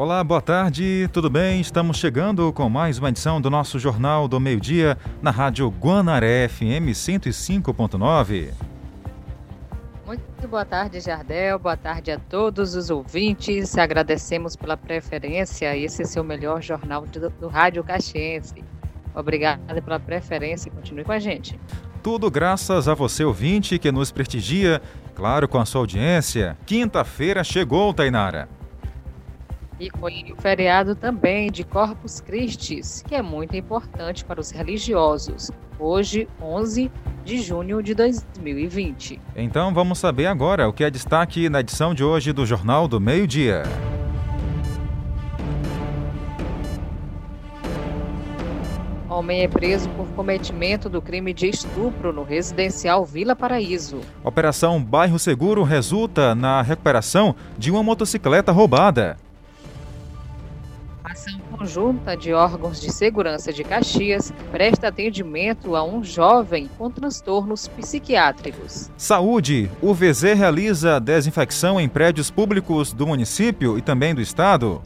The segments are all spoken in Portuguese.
Olá, boa tarde, tudo bem? Estamos chegando com mais uma edição do nosso Jornal do Meio-Dia na Rádio Guanaré FM 105.9. Muito boa tarde, Jardel. Boa tarde a todos os ouvintes. Agradecemos pela preferência. Esse é seu melhor jornal do, do Rádio Caxiense. Obrigada pela preferência e continue com a gente. Tudo graças a você, ouvinte, que nos prestigia, claro, com a sua audiência. Quinta-feira chegou, Tainara. E foi o feriado também de Corpus Christi, que é muito importante para os religiosos. Hoje, 11 de junho de 2020. Então vamos saber agora o que é destaque na edição de hoje do Jornal do Meio-Dia. Homem é preso por cometimento do crime de estupro no residencial Vila Paraíso. Operação Bairro Seguro resulta na recuperação de uma motocicleta roubada conjunta de órgãos de segurança de Caxias presta atendimento a um jovem com transtornos psiquiátricos. Saúde. O VZ realiza desinfecção em prédios públicos do município e também do estado.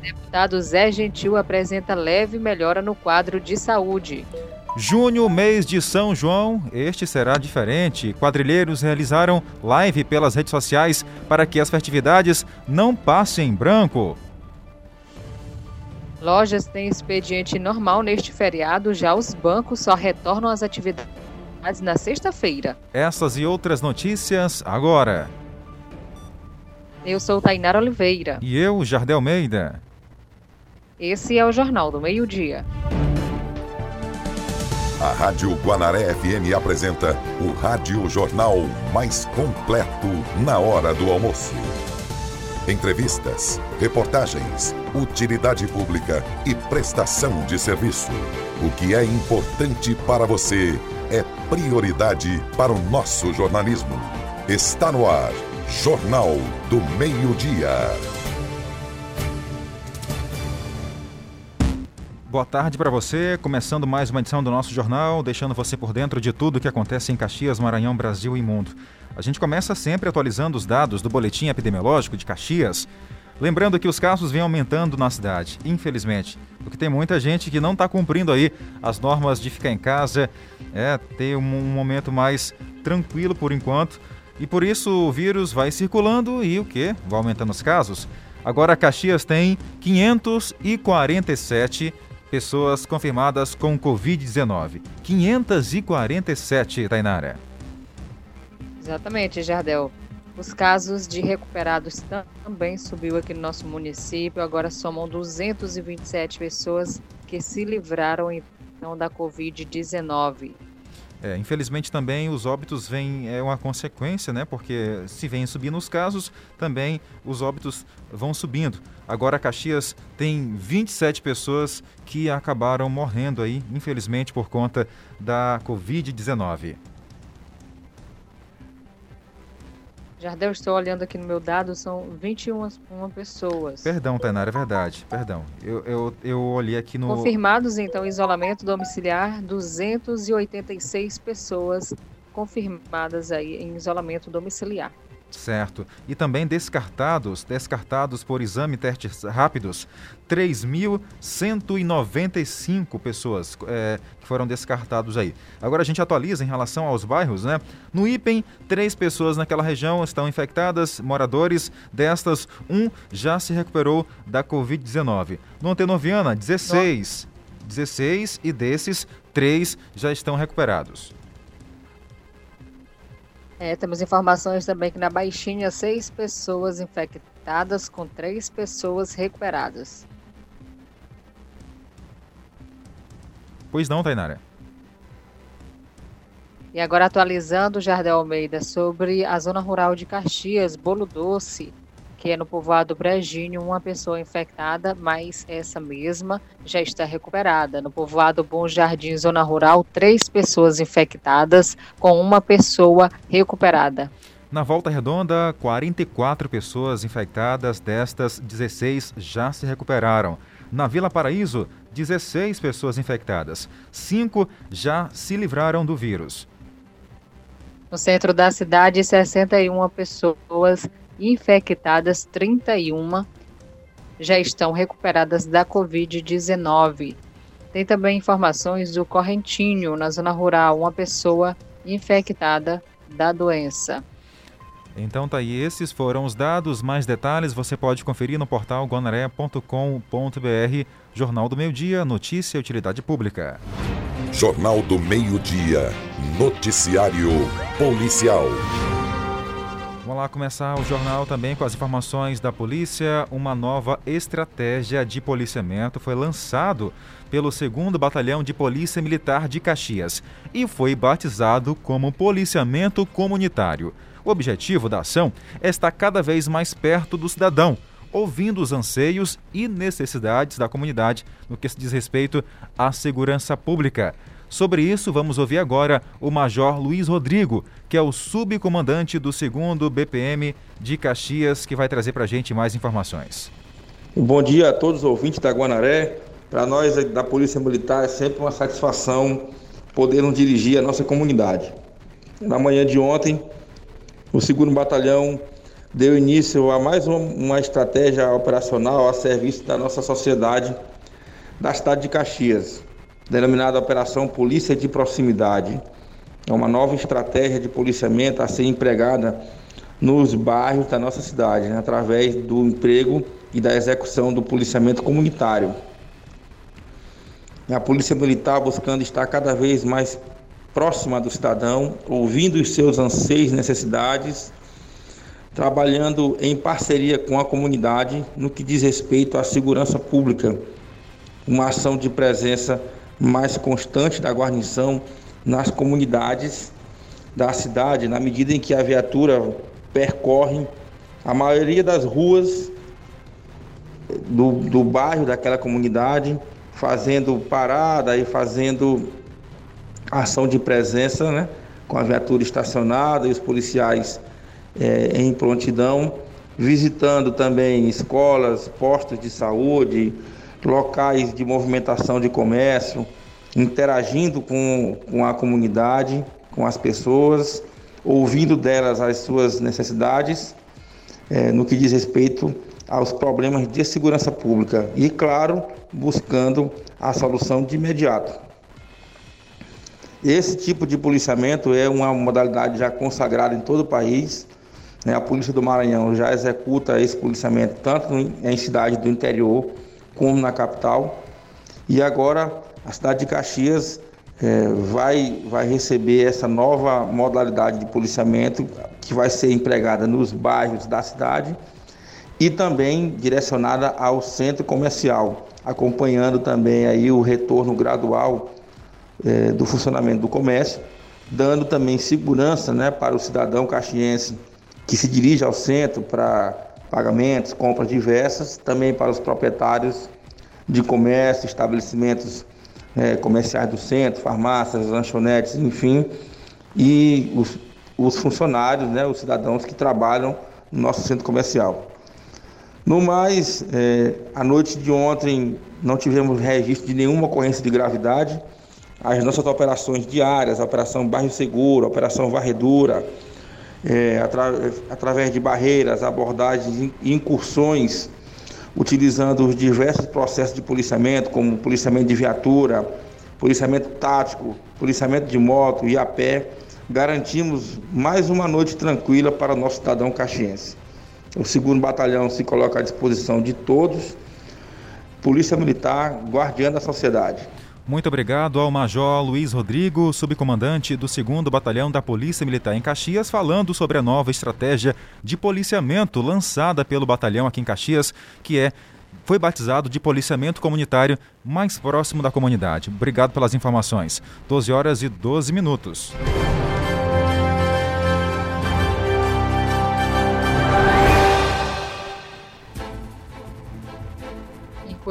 Deputado Zé Gentil apresenta leve melhora no quadro de saúde. Junho, mês de São João, este será diferente. Quadrilheiros realizaram live pelas redes sociais para que as festividades não passem em branco. Lojas têm expediente normal neste feriado, já os bancos só retornam às atividades na sexta-feira. Essas e outras notícias agora. Eu sou Tainara Oliveira. E eu, Jardel Meida. Esse é o Jornal do Meio-Dia. A Rádio Guanaré FM apresenta o Rádio Jornal mais completo na hora do almoço entrevistas, reportagens, utilidade pública e prestação de serviço. O que é importante para você é prioridade para o nosso jornalismo. Está no ar, Jornal do Meio-Dia. Boa tarde para você, começando mais uma edição do nosso jornal, deixando você por dentro de tudo o que acontece em Caxias, Maranhão, Brasil e mundo. A gente começa sempre atualizando os dados do boletim epidemiológico de Caxias, lembrando que os casos vêm aumentando na cidade, infelizmente, porque tem muita gente que não está cumprindo aí as normas de ficar em casa, é ter um, momento mais tranquilo por enquanto, e por isso o vírus vai circulando e o que? Vai aumentando os casos. Agora Caxias tem 547 pessoas confirmadas com Covid-19. 547, Tainara. Exatamente, Jardel. Os casos de recuperados também subiu aqui no nosso município. Agora somam 227 pessoas que se livraram então da Covid-19. É, infelizmente também os óbitos vêm é uma consequência, né? Porque se vêm subindo os casos, também os óbitos vão subindo. Agora Caxias tem 27 pessoas que acabaram morrendo aí, infelizmente por conta da Covid-19. Jardel, estou olhando aqui no meu dado, são 21 pessoas. Perdão, Tainara, é verdade, perdão. Eu, eu, eu olhei aqui no... Confirmados, então, isolamento domiciliar, 286 pessoas confirmadas aí em isolamento domiciliar. Certo. E também descartados, descartados por exame testes rápidos, 3.195 pessoas é, que foram descartados aí. Agora a gente atualiza em relação aos bairros, né? No IPEM, três pessoas naquela região estão infectadas, moradores. Destas, um já se recuperou da Covid-19. No Antenoviana, 16. 16 e desses, três já estão recuperados. É, temos informações também que na Baixinha, seis pessoas infectadas com três pessoas recuperadas. Pois não, Tainara. E agora atualizando o Jardel Almeida sobre a zona rural de Caxias, Bolo Doce que é no povoado Brejinho, uma pessoa infectada, mas essa mesma já está recuperada. No povoado Bom Jardim, zona rural, três pessoas infectadas, com uma pessoa recuperada. Na Volta Redonda, 44 pessoas infectadas, destas 16 já se recuperaram. Na Vila Paraíso, 16 pessoas infectadas, 5 já se livraram do vírus. No centro da cidade, 61 pessoas infectadas 31 já estão recuperadas da Covid-19. Tem também informações do Correntinho, na zona rural, uma pessoa infectada da doença. Então tá aí, esses foram os dados. Mais detalhes você pode conferir no portal guanaré.com.br. Jornal do Meio Dia, notícia e utilidade pública. Jornal do Meio-Dia, noticiário policial. Vamos lá começar o jornal também com as informações da polícia. Uma nova estratégia de policiamento foi lançado pelo 2 Batalhão de Polícia Militar de Caxias e foi batizado como policiamento comunitário. O objetivo da ação é estar cada vez mais perto do cidadão, ouvindo os anseios e necessidades da comunidade no que se diz respeito à segurança pública. Sobre isso, vamos ouvir agora o Major Luiz Rodrigo, que é o subcomandante do 2 BPM de Caxias, que vai trazer para a gente mais informações. Bom dia a todos os ouvintes da Guanaré. Para nós da Polícia Militar é sempre uma satisfação podermos dirigir a nossa comunidade. Na manhã de ontem, o 2 Batalhão deu início a mais uma estratégia operacional a serviço da nossa sociedade da cidade de Caxias, denominada Operação Polícia de Proximidade. É uma nova estratégia de policiamento a ser empregada nos bairros da nossa cidade, né, através do emprego e da execução do policiamento comunitário. A Polícia Militar buscando estar cada vez mais próxima do cidadão, ouvindo os seus anseios e necessidades, trabalhando em parceria com a comunidade no que diz respeito à segurança pública, uma ação de presença mais constante da guarnição nas comunidades da cidade, na medida em que a viatura percorre a maioria das ruas do, do bairro daquela comunidade, fazendo parada e fazendo ação de presença, né, com a viatura estacionada e os policiais é, em prontidão, visitando também escolas, postos de saúde, locais de movimentação de comércio, interagindo com, com a comunidade, com as pessoas, ouvindo delas as suas necessidades é, no que diz respeito aos problemas de segurança pública e, claro, buscando a solução de imediato. Esse tipo de policiamento é uma modalidade já consagrada em todo o país. Né? A Polícia do Maranhão já executa esse policiamento tanto em cidades do interior como na capital. E agora a cidade de Caxias é, vai, vai receber essa nova modalidade de policiamento que vai ser empregada nos bairros da cidade e também direcionada ao centro comercial, acompanhando também aí o retorno gradual é, do funcionamento do comércio, dando também segurança né, para o cidadão caxiense que se dirige ao centro para pagamentos, compras diversas, também para os proprietários de comércio, estabelecimentos é, comerciais do centro, farmácias, lanchonetes, enfim, e os, os funcionários, né, os cidadãos que trabalham no nosso centro comercial. No mais, é, a noite de ontem não tivemos registro de nenhuma ocorrência de gravidade, as nossas operações diárias, a Operação Bairro Seguro, a Operação Varredura, é, atra através de barreiras, abordagens e incursões, utilizando os diversos processos de policiamento, como policiamento de viatura, policiamento tático, policiamento de moto e a pé, garantimos mais uma noite tranquila para o nosso cidadão caxiense. O segundo batalhão se coloca à disposição de todos. Polícia Militar, guardiã da sociedade. Muito obrigado ao Major Luiz Rodrigo, subcomandante do 2 Batalhão da Polícia Militar em Caxias, falando sobre a nova estratégia de policiamento lançada pelo batalhão aqui em Caxias, que é foi batizado de policiamento comunitário mais próximo da comunidade. Obrigado pelas informações. 12 horas e 12 minutos.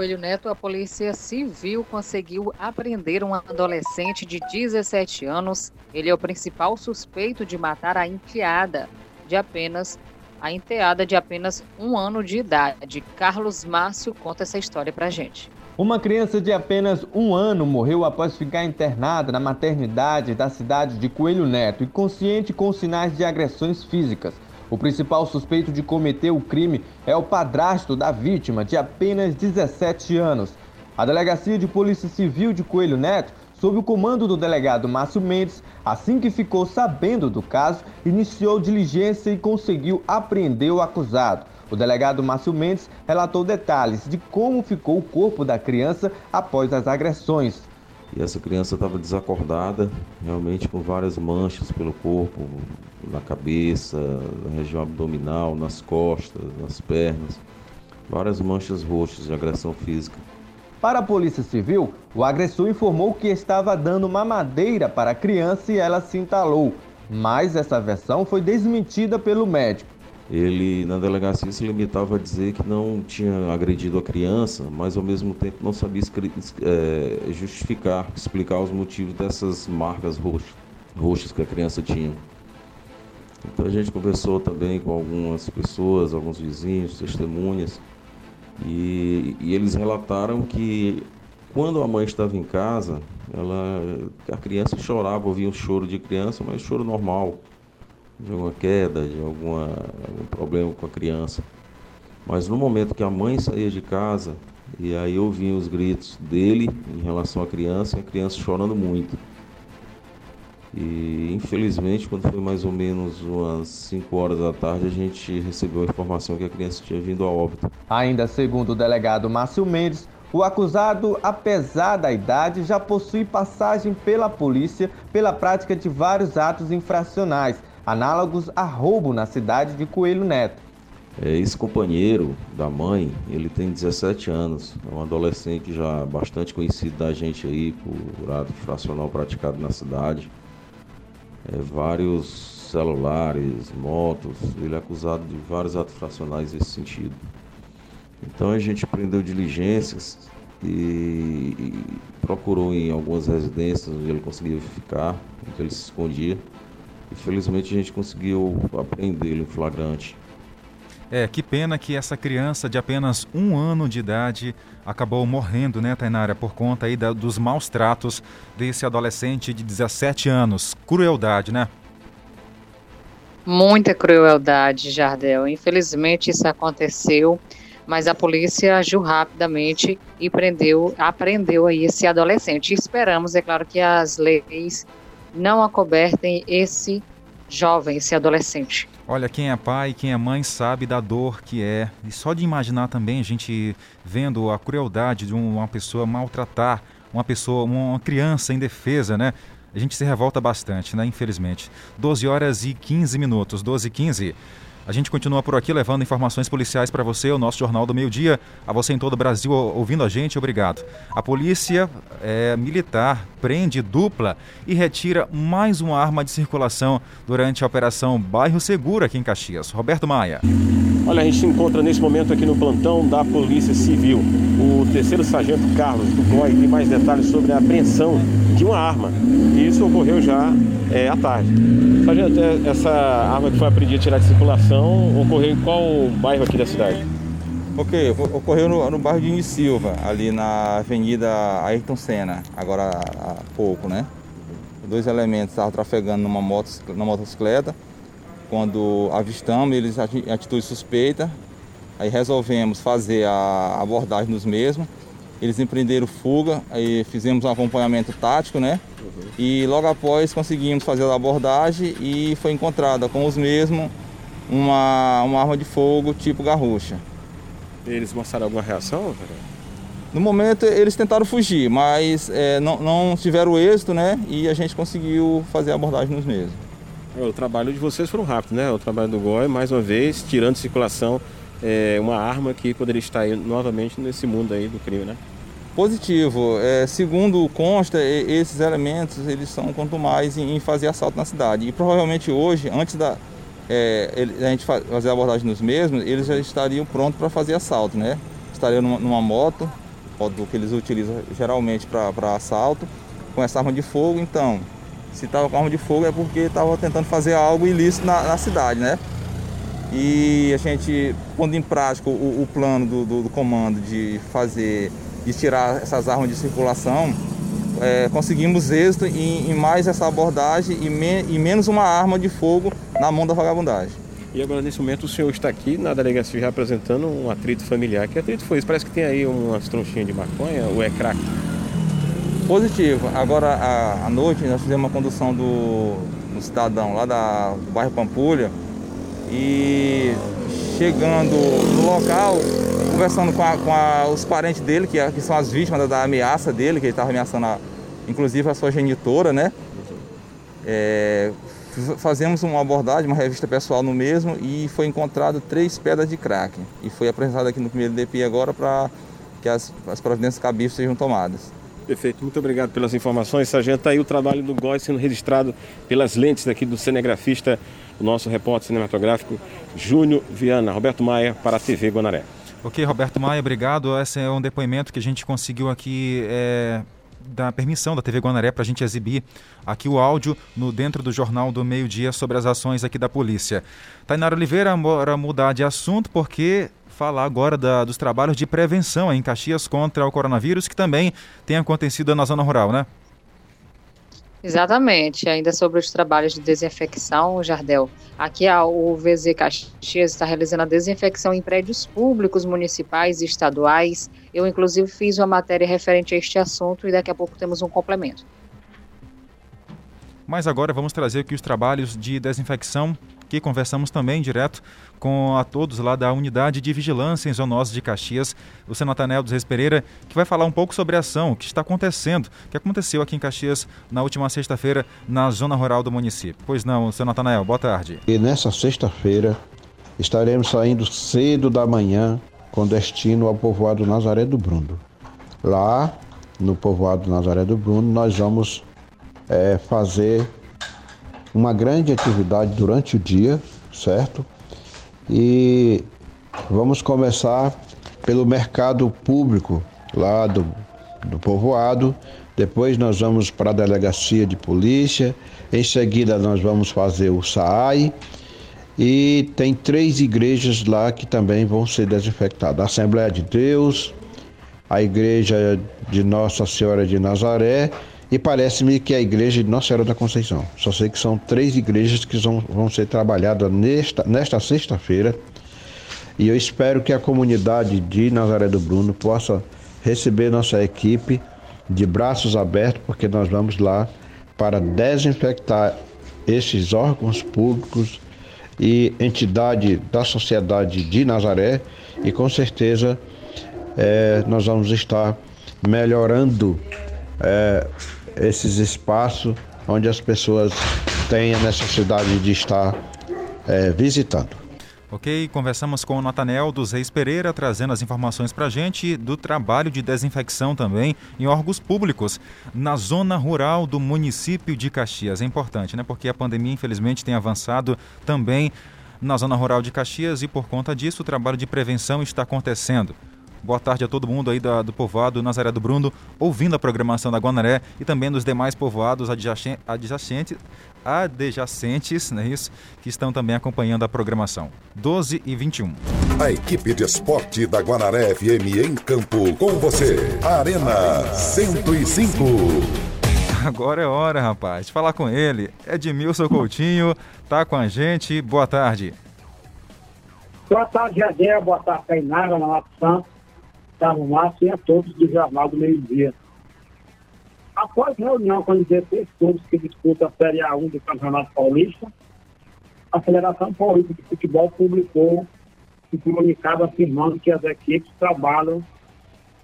Coelho Neto, a Polícia Civil conseguiu apreender um adolescente de 17 anos. Ele é o principal suspeito de matar a enteada de apenas a enteada de apenas um ano de idade. Carlos Márcio conta essa história pra gente. Uma criança de apenas um ano morreu após ficar internada na maternidade da cidade de Coelho Neto, inconsciente com sinais de agressões físicas. O principal suspeito de cometer o crime é o padrasto da vítima, de apenas 17 anos. A Delegacia de Polícia Civil de Coelho Neto, sob o comando do delegado Márcio Mendes, assim que ficou sabendo do caso, iniciou diligência e conseguiu apreender o acusado. O delegado Márcio Mendes relatou detalhes de como ficou o corpo da criança após as agressões. E essa criança estava desacordada, realmente com várias manchas pelo corpo, na cabeça, na região abdominal, nas costas, nas pernas, várias manchas roxas de agressão física. Para a Polícia Civil, o agressor informou que estava dando mamadeira para a criança e ela se entalou, mas essa versão foi desmentida pelo médico. Ele, na delegacia, se limitava a dizer que não tinha agredido a criança, mas ao mesmo tempo não sabia é, justificar, explicar os motivos dessas marcas roxas, roxas que a criança tinha. Então a gente conversou também com algumas pessoas, alguns vizinhos, testemunhas, e, e eles relataram que quando a mãe estava em casa, ela, a criança chorava, ouvia um choro de criança, mas choro normal de alguma queda, de alguma, algum problema com a criança. Mas no momento que a mãe saía de casa, e aí ouviam os gritos dele em relação à criança, e a criança chorando muito. E infelizmente, quando foi mais ou menos umas 5 horas da tarde, a gente recebeu a informação que a criança tinha vindo a óbito. Ainda segundo o delegado Márcio Mendes, o acusado, apesar da idade, já possui passagem pela polícia pela prática de vários atos infracionais, análogos a roubo na cidade de Coelho Neto. É, esse companheiro da mãe, ele tem 17 anos, é um adolescente já bastante conhecido da gente aí por ato fracional praticado na cidade. É, vários celulares, motos, ele é acusado de vários atos fracionais nesse sentido. Então a gente prendeu diligências e, e procurou em algumas residências onde ele conseguia ficar, onde ele se escondia. Infelizmente a gente conseguiu apreendê-lo em flagrante. É, que pena que essa criança de apenas um ano de idade acabou morrendo, né, Tainara, por conta aí da, dos maus tratos desse adolescente de 17 anos. Crueldade, né? Muita crueldade, Jardel. Infelizmente isso aconteceu, mas a polícia agiu rapidamente e prendeu, apreendeu aí esse adolescente. esperamos, é claro, que as leis não acobertem esse jovem, esse adolescente. Olha, quem é pai, quem é mãe sabe da dor que é. E só de imaginar também, a gente vendo a crueldade de uma pessoa maltratar uma pessoa, uma criança indefesa, né? A gente se revolta bastante, né? Infelizmente. 12 horas e 15 minutos, 12 e 15. A gente continua por aqui levando informações policiais para você, o nosso Jornal do Meio Dia. A você em todo o Brasil ouvindo a gente, obrigado. A polícia é, militar prende dupla e retira mais uma arma de circulação durante a Operação Bairro Seguro aqui em Caxias. Roberto Maia. Olha, a gente se encontra nesse momento aqui no plantão da Polícia Civil. O terceiro sargento Carlos do tem mais detalhes sobre a apreensão de uma arma. E isso ocorreu já é, à tarde. Sargento, é, essa arma que foi apreendida tirar de circulação ocorreu em qual bairro aqui da cidade? Ok, ocorreu no, no bairro de Silva, ali na Avenida Ayrton Senna, agora há pouco, né? Dois elementos estavam trafegando numa, moto, numa motocicleta quando avistamos eles em atitude suspeita, aí resolvemos fazer a abordagem nos mesmos. Eles empreenderam fuga, aí fizemos um acompanhamento tático, né? Uhum. E logo após conseguimos fazer a abordagem e foi encontrada com os mesmos uma, uma arma de fogo tipo garrucha. Eles mostraram alguma reação? No momento eles tentaram fugir, mas é, não, não tiveram êxito, né? E a gente conseguiu fazer a abordagem nos mesmos. É, o trabalho de vocês foram rápido, né? O trabalho do GOI, mais uma vez, tirando de circulação é, uma arma que poderia estar aí novamente nesse mundo aí do crime, né? Positivo. É, segundo consta, esses elementos eles são quanto mais em, fazer assalto na cidade. E provavelmente hoje, antes da é, a gente fazer a abordagem nos mesmos, eles já estariam prontos para fazer assalto, né? Estariam numa, numa moto, moto que eles utilizam geralmente para assalto, com essa arma de fogo. Então, se estava com arma de fogo é porque estava tentando fazer algo ilícito na, na, cidade, né? E a gente, pondo em prática o, o plano do, do, do, comando de fazer, de tirar essas armas de circulação, é, conseguimos êxito em, em, mais essa abordagem e, me, e, menos uma arma de fogo na mão da vagabundagem. E agora, nesse momento, o senhor está aqui na delegacia já apresentando um atrito familiar. Que atrito foi isso? Parece que tem aí umas tronchinhas de maconha ou é crack? Positivo. Agora, à noite, nós fizemos uma condução do, do cidadão lá da, do bairro Pampulha e chegando no local, conversando com, a, com a, os parentes dele, que, que, são as vítimas da, da ameaça dele, que ele estava ameaçando, a, inclusive, a sua genitora, né? É, fazemos uma abordagem, uma revista pessoal no mesmo e foi encontrado três pedras de crack. E foi apresentado aqui no primeiro DP agora para que as, as providências cabíveis sejam tomadas. Perfeito, muito obrigado pelas informações. Sargento, está aí o trabalho do GOI sendo registrado pelas lentes aqui do cinegrafista, o nosso repórter cinematográfico Júnior Viana. Roberto Maia para a TV Guanaré. Ok, Roberto Maia, obrigado. Esse é um depoimento que a gente conseguiu aqui é, da permissão da TV Guanaré para a gente exibir aqui o áudio no dentro do Jornal do Meio Dia sobre as ações aqui da polícia. Tainara Oliveira, bora mudar de assunto porque falar agora da, dos trabalhos de prevenção em Caxias contra o coronavírus, que também tem acontecido na zona rural, né? Exatamente. Ainda sobre os trabalhos de desinfecção, Jardel. Aqui a, o VZ Caxias está realizando a desinfecção em prédios públicos, municipais e estaduais. Eu, inclusive, fiz uma matéria referente a este assunto e daqui a pouco temos um complemento. Mas agora vamos trazer aqui os trabalhos de desinfecção que conversamos também direto com a todos lá da Unidade de Vigilância em Zoonoses de Caxias, o Senatanel dos Reis Pereira, que vai falar um pouco sobre a ação, o que está acontecendo, o que aconteceu aqui em Caxias na última sexta-feira na zona rural do município. Pois não, Senatanel, boa tarde. E nessa sexta-feira estaremos saindo cedo da manhã com destino ao povoado Nazaré do Bruno. Lá, no povoado Nazaré do Bruno, nós vamos é, fazer uma grande atividade durante o dia, certo? E vamos começar pelo mercado público lá do, do povoado, depois nós vamos para a delegacia de polícia, em seguida nós vamos fazer o SAAI. E tem três igrejas lá que também vão ser desinfectadas: a Assembleia de Deus, a Igreja de Nossa Senhora de Nazaré e parece-me que a igreja de Nossa Senhora da Conceição. Só sei que são três igrejas que vão, vão ser trabalhadas nesta, nesta sexta-feira. E eu espero que a comunidade de Nazaré do Bruno possa receber nossa equipe de braços abertos, porque nós vamos lá para desinfectar esses órgãos públicos e entidade da sociedade de Nazaré e com certeza é, nós vamos estar melhorando é, esses espaços onde as pessoas têm a necessidade de estar é, visitando. Ok, conversamos com o Natanel dos Reis Pereira, trazendo as informações para a gente do trabalho de desinfecção também em órgãos públicos na zona rural do município de Caxias. É importante, né? Porque a pandemia, infelizmente, tem avançado também na zona rural de Caxias e, por conta disso, o trabalho de prevenção está acontecendo. Boa tarde a todo mundo aí da, do povoado Nazaré do Bruno, ouvindo a programação da Guanaré e também dos demais povoados adjacentes, adjacentes, não é isso? Que estão também acompanhando a programação. 12 e 21. A equipe de esporte da Guanaré FM em campo com você. Arena 105. Agora é hora, rapaz, de falar com ele. Edmilson Coutinho tá com a gente. Boa tarde. Boa tarde, Adé. Boa tarde, Tainara, Malato Santos. Gustavo Márcio e a todos do Jornal do Meio Dia. Após reunião com os 16 clubes que disputam a Série A1 do Campeonato Paulista, a Federação Paulista de Futebol publicou um comunicado afirmando que as equipes trabalham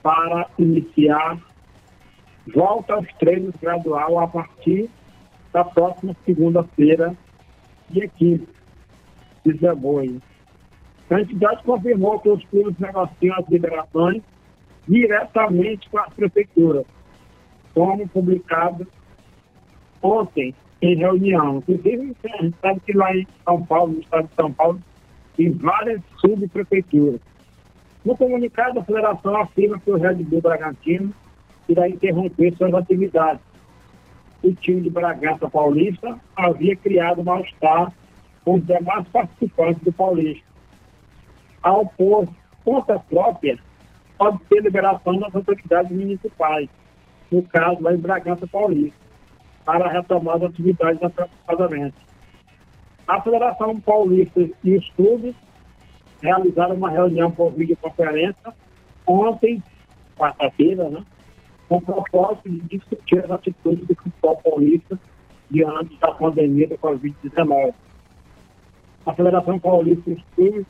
para iniciar volta aos treinos gradual a partir da próxima segunda-feira, dia 15 de dezembro. A entidade confirmou que os clubes negociam as liberações diretamente com as prefeituras, como publicado ontem em reunião. Inclusive, a gente sabe que lá em São Paulo, no estado de São Paulo, tem várias subprefeituras. No comunicado, a federação afirma que o Red Bull Bragantino irá interromper suas atividades. O time de Bragança Paulista havia criado mal-estar com os demais participantes do Paulista ao pôr conta própria, pode ter liberação das autoridades municipais, no caso lá em Bragança Paulista, para retomar as atividades aproximadamente. A Federação Paulista e os clubes realizaram uma reunião por videoconferência ontem, quarta-feira, né? com o propósito de discutir as atitudes do futebol paulista diante da pandemia do Covid-19. A Federação Paulista dos Clubes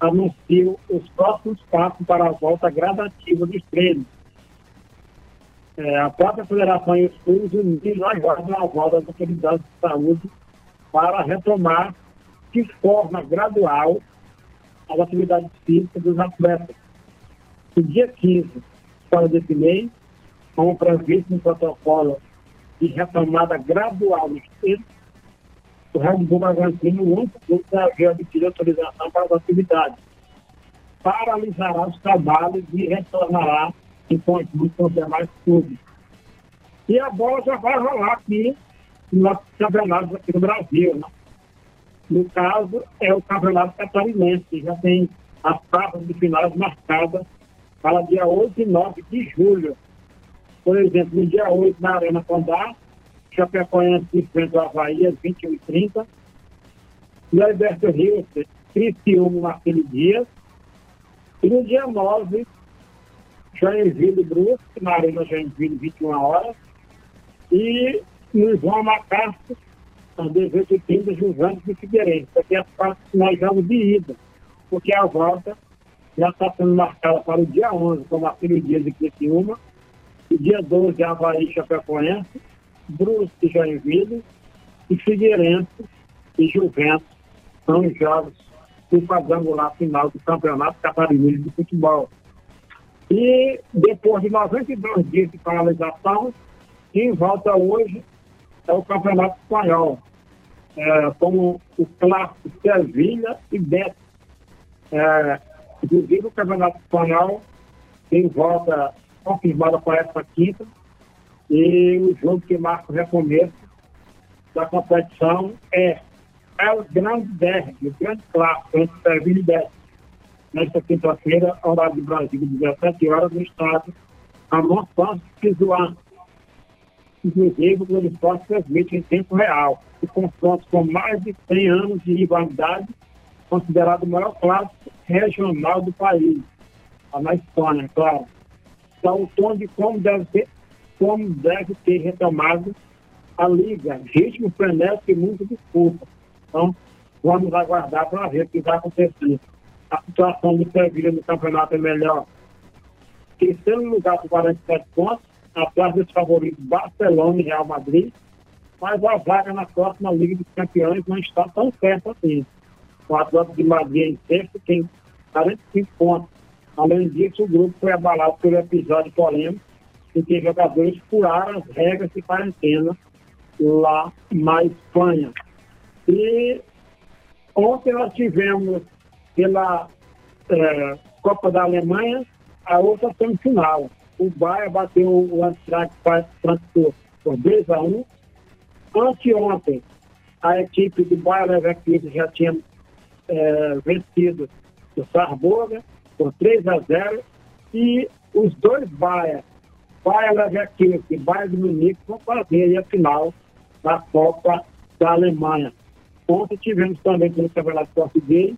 anunciou os próximos passos para a volta gradativa dos treinos. É, a própria Federação e os clubes unidos aguardam a volta das autoridades de saúde para retomar de forma gradual as atividades físicas dos atletas. No dia 15, fora desse mês, como previsto no protocolo de retomada gradual dos treinos, o Red Bull Bragantino, o único clube que havia obtido autorização para as atividades. Paralisará os trabalhos e retornará em conjunto com os demais clubes. E a bola já vai rolar aqui nos campeonatos aqui no Brasil. Né? No caso, é o campeonato catarinense, que já tem as praças de finais marcadas para dia 8 e 9 de julho. Por exemplo, no dia 8, na Arena Condá, Chapecoense enfrenta o Havaí às 21h30. E Alberto Rios, Criciúma, Marcelo Dias. E no dia 9, Joinville Brusque, na Arena Joinville, 21 horas. E no João Macastro, às 18h30, Juventus e Figueirense. Aqui as partes que nós vamos de ida, porque a volta já está sendo marcada para o dia 11, com Marcelo Dias e Criciúma. E dia 12, Havaí Chapecoense Brusque e Joinville, e Figueirense e Juventus são os jogos do quadrangular final do Campeonato Catarinense de Futebol. E depois de 92 dias de paralisação, quem volta hoje é o Campeonato Espanhol, é, como o clássico Sevilha e Betis. É, inclusive o Campeonato Espanhol tem volta confirmada para essa quinta, e o jogo que marca o recomeço da competição é, é o grande derby, o grande clássico entre Sevilha e Betis. Nesta quinta-feira, horário de Brasília, 17 horas, no estádio Ramon Santos Pizuan. Inclusive, o Esporte transmite em tempo real. O confronto com mais de 100 anos de rivalidade, considerado o maior clássico regional do país. Lá na Espanha, claro. Dá o tom de como deve ser como deve ter retomado a liga. Ritmo frenético e muito disputa. Então, vamos aguardar para ver o que vai acontecer. A situação do Sevilha no campeonato é melhor. Terceiro lugar com 47 pontos, atrás dos favoritos Barcelona e Real Madrid, mas a vaga na próxima Liga dos Campeões não está tão certa assim. O Atlético de Madrid em sexto tem 45 pontos. Além disso, o grupo foi abalado pelo episódio polêmico em que jogadores furaram as regras de quarentena lá na Espanha. E ontem nós tivemos pela é, Copa da Alemanha a outra semifinal. O Bayern bateu o Eintracht Frankfurt por 2 a 1. Anteontem, a equipe do Bayern Leverkusen já tinha é, vencido o Sarboga por 3 a 0 e os dois Bayern Bayern Leverkusen e Bayern de Munique vão fazer a final da Copa da Alemanha. Ontem tivemos também pelo Campeonato Português,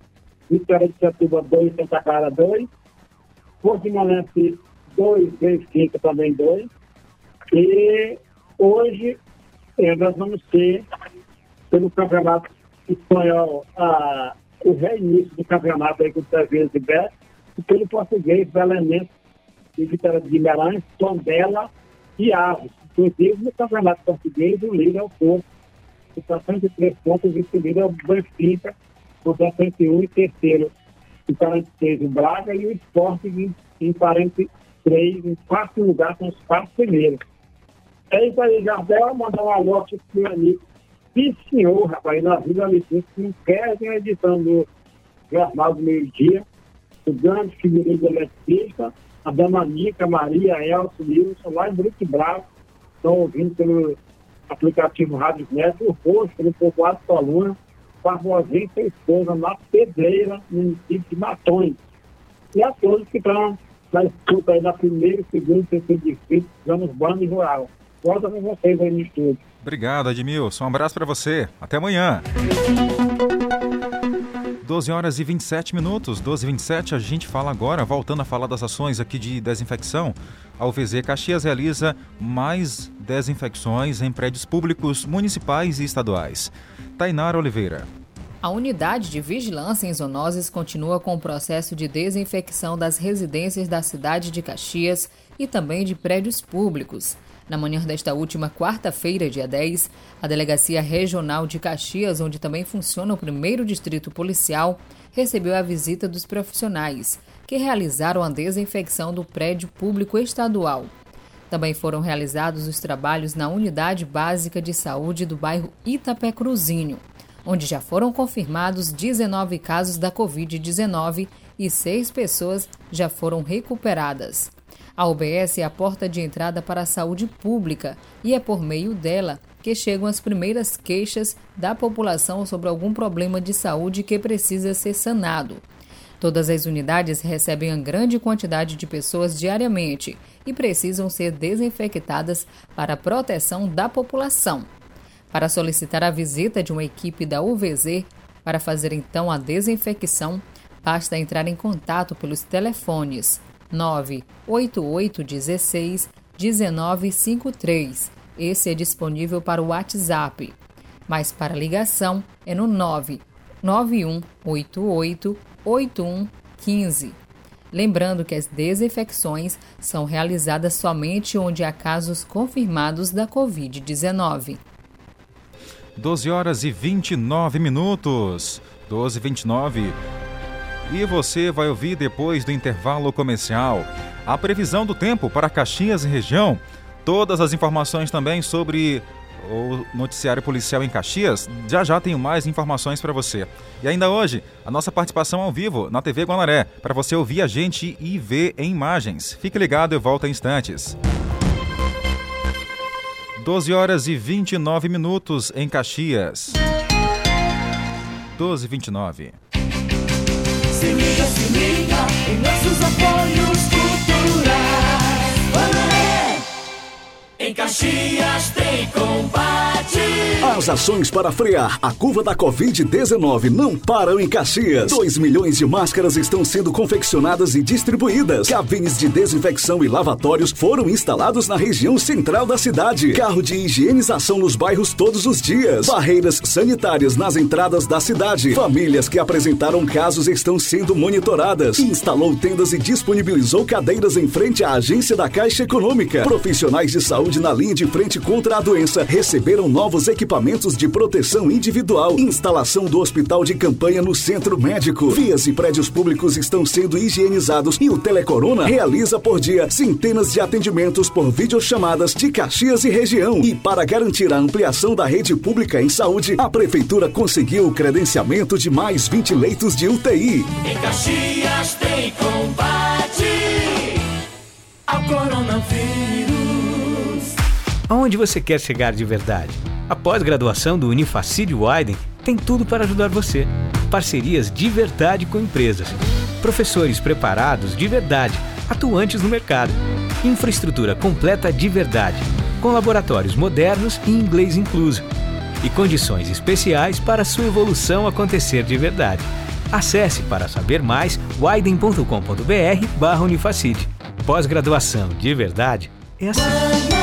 Vitória de Setúbal 2, Santa Clara 2, Portimonense 2, Benfica também 2. E hoje eh, nós vamos ter, pelo Campeonato Espanhol, a, o reinício do campeonato aí com o Cerveja e Beto, e pelo português, Belenense e Vitória de Guimarães, Tondela e Aves. Inclusive, no Campeonato Português, o líder é o Porto, com 63 pontos, o vice-líder é o Benfica, com 61 e terceiro, em 46 o Braga e o Sport em, em 43, em quarto lugar, com os quatro primeiros. É isso aí, Jardel, mandar um alô aqui pro meu amigo. Sim, senhor, rapaz, na Vila Licença, que não perdem a edição do Jornal do Meio Dia, o grande figurino eletricista, a Dama Nica, Maria, Elcio, Wilson, lá em Brito Bravo, estão ouvindo pelo aplicativo Rádio Neto, o rosto pelo povoado Coluna, Barbosinha e sua esposa, na Pedreira, no município de Matões. E a todos que estão na escuta aí da primeira, segunda, terceira distrito, vamos bando rural. Volta com vocês aí no estúdio. Obrigado, Edmilson. Um abraço para você. Até amanhã. 12 horas e 27 minutos, 12 e 27, a gente fala agora, voltando a falar das ações aqui de desinfecção. A UVZ Caxias realiza mais desinfecções em prédios públicos, municipais e estaduais. Tainara Oliveira. A unidade de vigilância em zoonoses continua com o processo de desinfecção das residências da cidade de Caxias e também de prédios públicos. Na manhã desta última quarta-feira, dia 10, a Delegacia Regional de Caxias, onde também funciona o primeiro distrito policial, recebeu a visita dos profissionais, que realizaram a desinfecção do prédio público estadual. Também foram realizados os trabalhos na Unidade Básica de Saúde do bairro Itapé Cruzinho, onde já foram confirmados 19 casos da Covid-19 e seis pessoas já foram recuperadas. A UBS é a porta de entrada para a saúde pública e é por meio dela que chegam as primeiras queixas da população sobre algum problema de saúde que precisa ser sanado. Todas as unidades recebem uma grande quantidade de pessoas diariamente e precisam ser desinfectadas para a proteção da população. Para solicitar a visita de uma equipe da UVZ para fazer então a desinfecção, basta entrar em contato pelos telefones 98816 1953. Esse é disponível para o WhatsApp, mas para ligação é no 99188 8115. Lembrando que as desinfecções são realizadas somente onde há casos confirmados da Covid-19. 12 horas e 29 minutos. 12 e 29. E você vai ouvir depois do intervalo comercial a previsão do tempo para Caxias e região. Todas as informações também sobre o noticiário policial em Caxias. Já já tenho mais informações para você. E ainda hoje, a nossa participação ao vivo na TV Guanaré, para você ouvir a gente e ver em imagens. Fique ligado, eu volto em instantes. 12 horas e 29 minutos em Caxias. 12 e 29. Em nossos apoios culturais. Guanaré, em Caxias tem combate. As ações para frear a curva da Covid-19 não param em Caxias. 2 milhões de máscaras estão sendo confeccionadas e distribuídas. Cabines de desinfecção e lavatórios foram instalados na região central da cidade. Carro de higienização nos bairros todos os dias. Barreiras sanitárias nas entradas da cidade. Famílias que apresentaram casos estão sendo monitoradas. Instalou tendas e disponibilizou cadeiras em frente à agência da Caixa Econômica. Profissionais de saúde na linha de frente contra a doença receberam novos equipamentos de proteção individual, instalação do hospital de campanha no centro médico. Vias e prédios públicos estão sendo higienizados e o Telecorona realiza por dia centenas de atendimentos por videochamadas de Caxias e região. E para garantir a ampliação da rede pública em saúde, a prefeitura conseguiu o credenciamento de mais 20 leitos de UTI. Em Caxias tem combate ao coronavírus. Aonde você quer chegar de verdade? A pós-graduação do Unifacid Widen tem tudo para ajudar você. Parcerias de verdade com empresas. Professores preparados de verdade, atuantes no mercado. Infraestrutura completa de verdade, com laboratórios modernos e inglês incluso. E condições especiais para sua evolução acontecer de verdade. Acesse para saber mais widen.com.br barra. Pós-graduação de verdade é assim.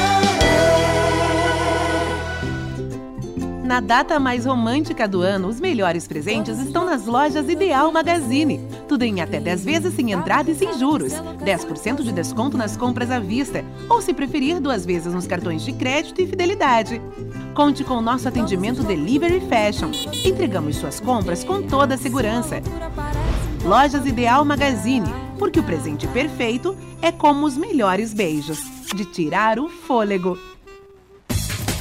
Na data mais romântica do ano, os melhores presentes estão nas lojas Ideal Magazine. Tudo em até 10 vezes sem entrada e sem juros. 10% de desconto nas compras à vista. Ou, se preferir, duas vezes nos cartões de crédito e fidelidade. Conte com o nosso atendimento Delivery Fashion. Entregamos suas compras com toda a segurança. Lojas Ideal Magazine, porque o presente perfeito é como os melhores beijos. De tirar o fôlego.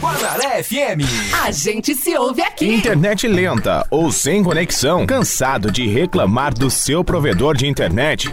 Guanaré FM. A gente se ouve aqui. Internet lenta ou sem conexão? Cansado de reclamar do seu provedor de internet?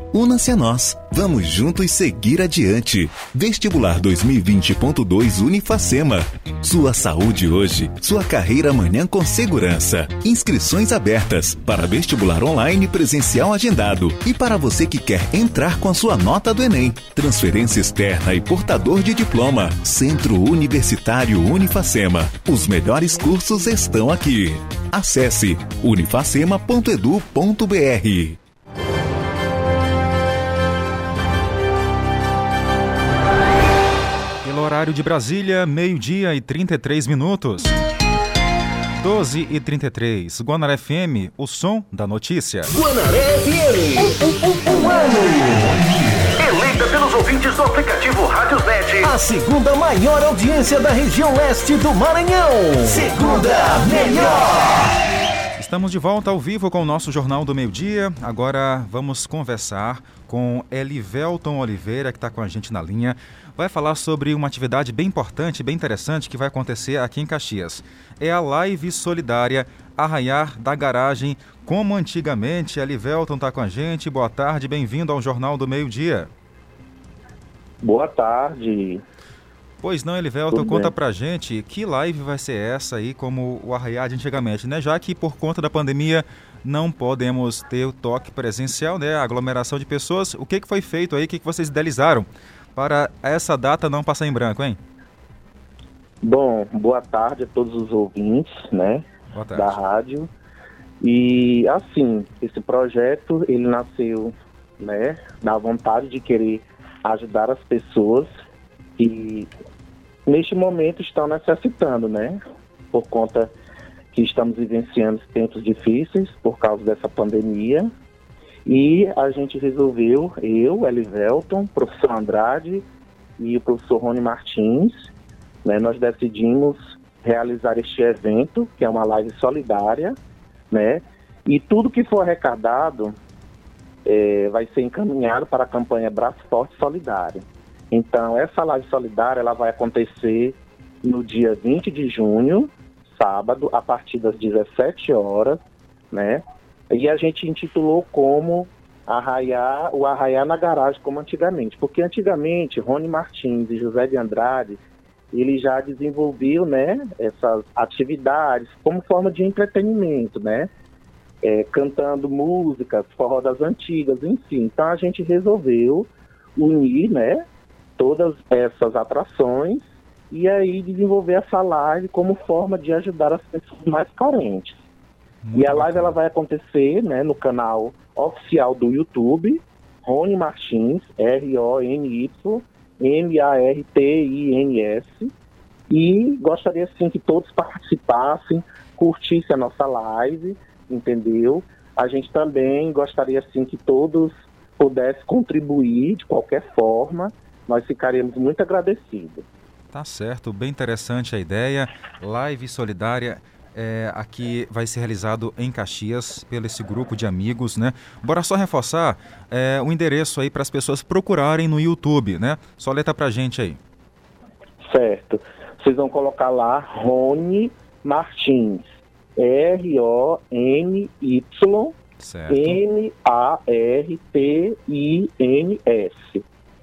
Una-se a nós. Vamos juntos seguir adiante. Vestibular 2020.2 Unifacema. Sua saúde hoje, sua carreira amanhã com segurança. Inscrições abertas para vestibular online presencial agendado e para você que quer entrar com a sua nota do Enem. Transferência externa e portador de diploma. Centro Universitário Unifacema. Os melhores cursos estão aqui. Acesse unifacema.edu.br. Horário de Brasília, meio-dia e 33 minutos. 12 e 33. Guanaré FM, o som da notícia. Guanaré FM. Um, ano. Eleita pelos ouvintes do aplicativo Rádiosnet. A segunda maior audiência da região leste do Maranhão. Segunda melhor. Estamos de volta ao vivo com o nosso Jornal do Meio Dia. Agora vamos conversar com Elivelton Oliveira, que está com a gente na linha. Vai falar sobre uma atividade bem importante, bem interessante, que vai acontecer aqui em Caxias. É a live solidária Arraiar da Garagem, como antigamente. Elivelton está com a gente. Boa tarde, bem-vindo ao Jornal do Meio Dia. Boa tarde. Pois não, Elivelton, Tudo conta bem. pra gente que live vai ser essa aí, como o Arraiar de antigamente, né? Já que por conta da pandemia não podemos ter o toque presencial, né? A aglomeração de pessoas. O que, que foi feito aí? O que, que vocês idealizaram para essa data não passar em branco, hein? Bom, boa tarde a todos os ouvintes, né, Boa tarde. da rádio. E assim, esse projeto ele nasceu, né, da vontade de querer ajudar as pessoas que neste momento estão necessitando, né, por conta que estamos vivenciando tempos difíceis por causa dessa pandemia. E a gente resolveu, eu, Elivelton, professor Andrade e o professor Rony Martins, né, nós decidimos realizar este evento, que é uma live solidária, né? E tudo que for arrecadado eh, vai ser encaminhado para a campanha Braço Forte Solidário. Então, essa live solidária ela vai acontecer no dia 20 de junho, sábado, a partir das 17 horas, né? E a gente intitulou como arraiar, o arraiar na garagem, como antigamente. Porque antigamente, Rony Martins e José de Andrade, ele já desenvolveu, né, essas atividades como forma de entretenimento, né? É, cantando músicas, forró das antigas, enfim. Então a gente resolveu unir, né, todas essas atrações e aí desenvolver essa live como forma de ajudar as pessoas mais carentes. e a live ela vai acontecer, né, no canal oficial do YouTube, Rony Martins, R-O-N-Y M-A-R-T-I-N-S. E gostaria sim que todos participassem, curtissem a nossa live, entendeu? A gente também gostaria sim que todos pudessem contribuir de qualquer forma. Nós ficaríamos muito agradecidos. Tá certo, bem interessante a ideia. Live solidária é, aqui vai ser realizado em Caxias pelo esse grupo de amigos, né? Bora só reforçar é, o endereço aí para as pessoas procurarem no YouTube, né? Só letra pra gente aí. Certo. Vocês vão colocar lá Rony Martins. R-O-N-Y Certo.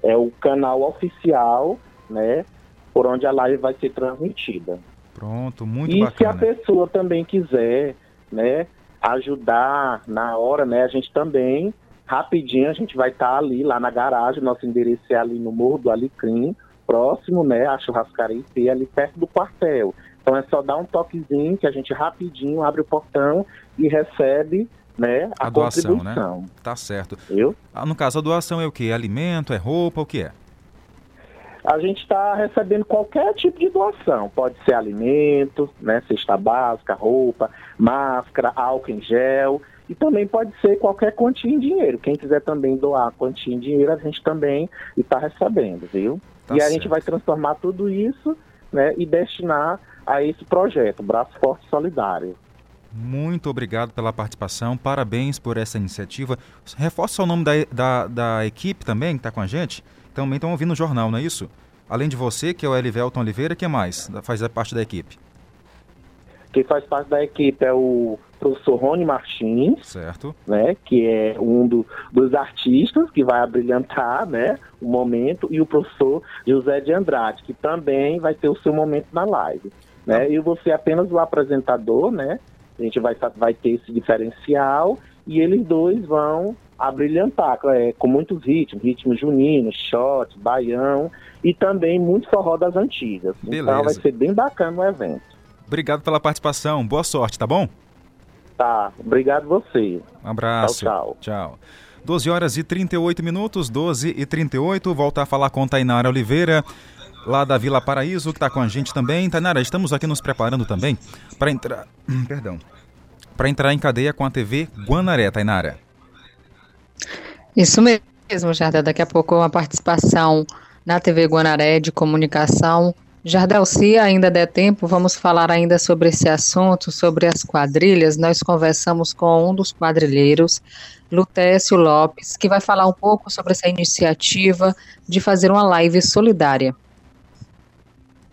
É o canal oficial, né? Por onde a live vai ser transmitida. Pronto, muito e se a bacana. pessoa também quiser, né, ajudar na hora, né, a gente também, rapidinho, a gente vai estar ali, lá na garagem, nosso endereço é ali no Morro do Alecrim, próximo, né, a churrascaria IP, ali perto do quartel. Então é só dar um toquezinho que a gente rapidinho abre o portão e recebe, né, a, A doação, contribuição. né? Tá certo. Eu? Ah, no caso, a doação é o quê? É alimento, é roupa, o que é? a gente está recebendo qualquer tipo de doação. Pode ser alimento, né, cesta básica, roupa, máscara, álcool em gel. E também pode ser qualquer quantia em dinheiro. Quem quiser também doar quantia em dinheiro, a gente também está recebendo, viu? Tá e certo. a gente vai transformar tudo isso né, e destinar a esse projeto, Braço Forte Solidário. Muito obrigado pela participação, parabéns por essa iniciativa. Reforça o nome da, da, da equipe também que está com a gente. Também estão ouvindo o jornal, não é isso? Além de você, que é o Elivelton Oliveira, quem mais faz parte da equipe? Quem faz parte da equipe é o professor Rony Martins, certo. né, que é um do, dos artistas que vai abrilhantar né, o momento, e o professor José de Andrade, que também vai ter o seu momento na live. Né? E você é apenas o apresentador, né? A gente vai, vai ter esse diferencial e eles dois vão abrilhantar é, com muitos ritmos, ritmos juninos, shot, baião e também muito forró das antigas. Beleza. Então vai ser bem bacana o evento. Obrigado pela participação, boa sorte, tá bom? Tá, obrigado você. Um abraço. Tchau, tchau. Tchau. 12 horas e 38 minutos, 12 e 38. Voltar a falar com Tainara Oliveira, lá da Vila Paraíso, que está com a gente também. Tainara, estamos aqui nos preparando também para entrar. Perdão. Para entrar em cadeia com a TV Guanaré, Tainara. Isso mesmo, Jardel. Daqui a pouco uma participação na TV Guanaré de comunicação Jardel, se ainda der tempo, vamos falar ainda sobre esse assunto, sobre as quadrilhas. Nós conversamos com um dos quadrilheiros, Lutécio Lopes, que vai falar um pouco sobre essa iniciativa de fazer uma live solidária.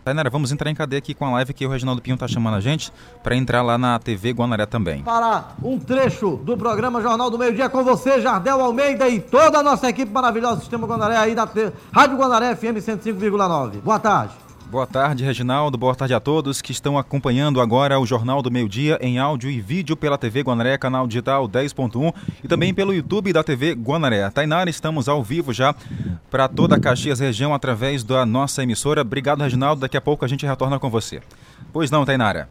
Tainara, vamos entrar em cadeia aqui com a live que o Reginaldo Pinho está chamando a gente para entrar lá na TV Guanaré também. Para um trecho do programa Jornal do Meio Dia com você, Jardel Almeida e toda a nossa equipe maravilhosa do Sistema Guanaré aí da Rádio Guanaré FM 105,9. Boa tarde. Boa tarde, Reginaldo. Boa tarde a todos que estão acompanhando agora o Jornal do Meio Dia em áudio e vídeo pela TV Guanaré, canal digital 10.1 e também pelo YouTube da TV Guanaré. Tainara, estamos ao vivo já para toda a Caxias região através da nossa emissora. Obrigado, Reginaldo. Daqui a pouco a gente retorna com você. Pois não, Tainara?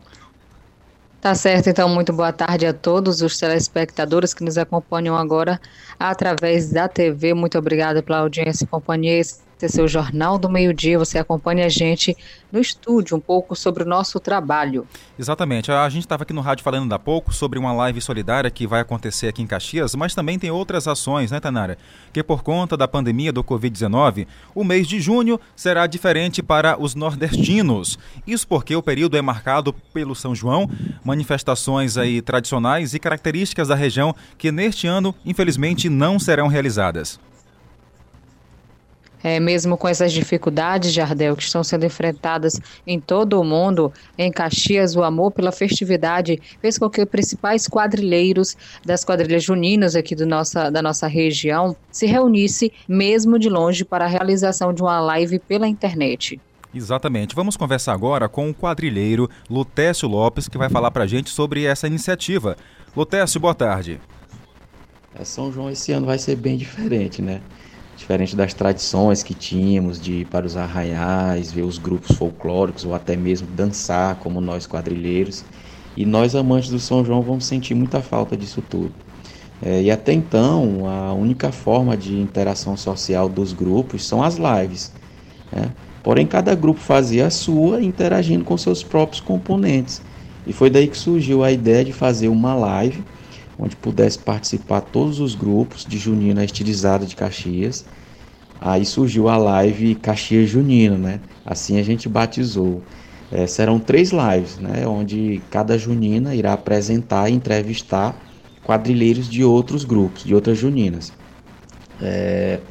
Tá certo, então muito boa tarde a todos os telespectadores que nos acompanham agora através da TV. Muito obrigada pela audiência e companhia ter seu Jornal do Meio-Dia. Você acompanha a gente no estúdio um pouco sobre o nosso trabalho. Exatamente. A gente estava aqui no rádio falando há pouco sobre uma live solidária que vai acontecer aqui em Caxias, mas também tem outras ações, né, Tanara? Que por conta da pandemia do Covid-19, o mês de junho será diferente para os nordestinos. Isso porque o período é marcado pelo São João, manifestações aí tradicionais e características da região que neste ano, infelizmente, não serão realizadas é, mesmo com essas dificuldades, Jardel, que estão sendo enfrentadas em todo o mundo, em Caxias, o amor pela festividade fez com que os principais quadrilheiros das quadrilhas juninas aqui do nossa, da nossa região se reunisse, mesmo de longe, para a realização de uma live pela internet. Exatamente. Vamos conversar agora com o quadrilheiro Lutécio Lopes, que vai falar para a gente sobre essa iniciativa. Lutécio, boa tarde. É, São João esse ano vai ser bem diferente, né? Diferente das tradições que tínhamos de ir para os arraiais, ver os grupos folclóricos ou até mesmo dançar como nós quadrilheiros. E nós amantes do São João vamos sentir muita falta disso tudo. É, e até então, a única forma de interação social dos grupos são as lives. Né? Porém, cada grupo fazia a sua, interagindo com seus próprios componentes. E foi daí que surgiu a ideia de fazer uma live onde pudesse participar todos os grupos de Junina Estilizada de Caxias. Aí surgiu a live Caxias Junina, né? Assim a gente batizou. É, serão três lives, né? Onde cada junina irá apresentar e entrevistar quadrilheiros de outros grupos, de outras juninas. É,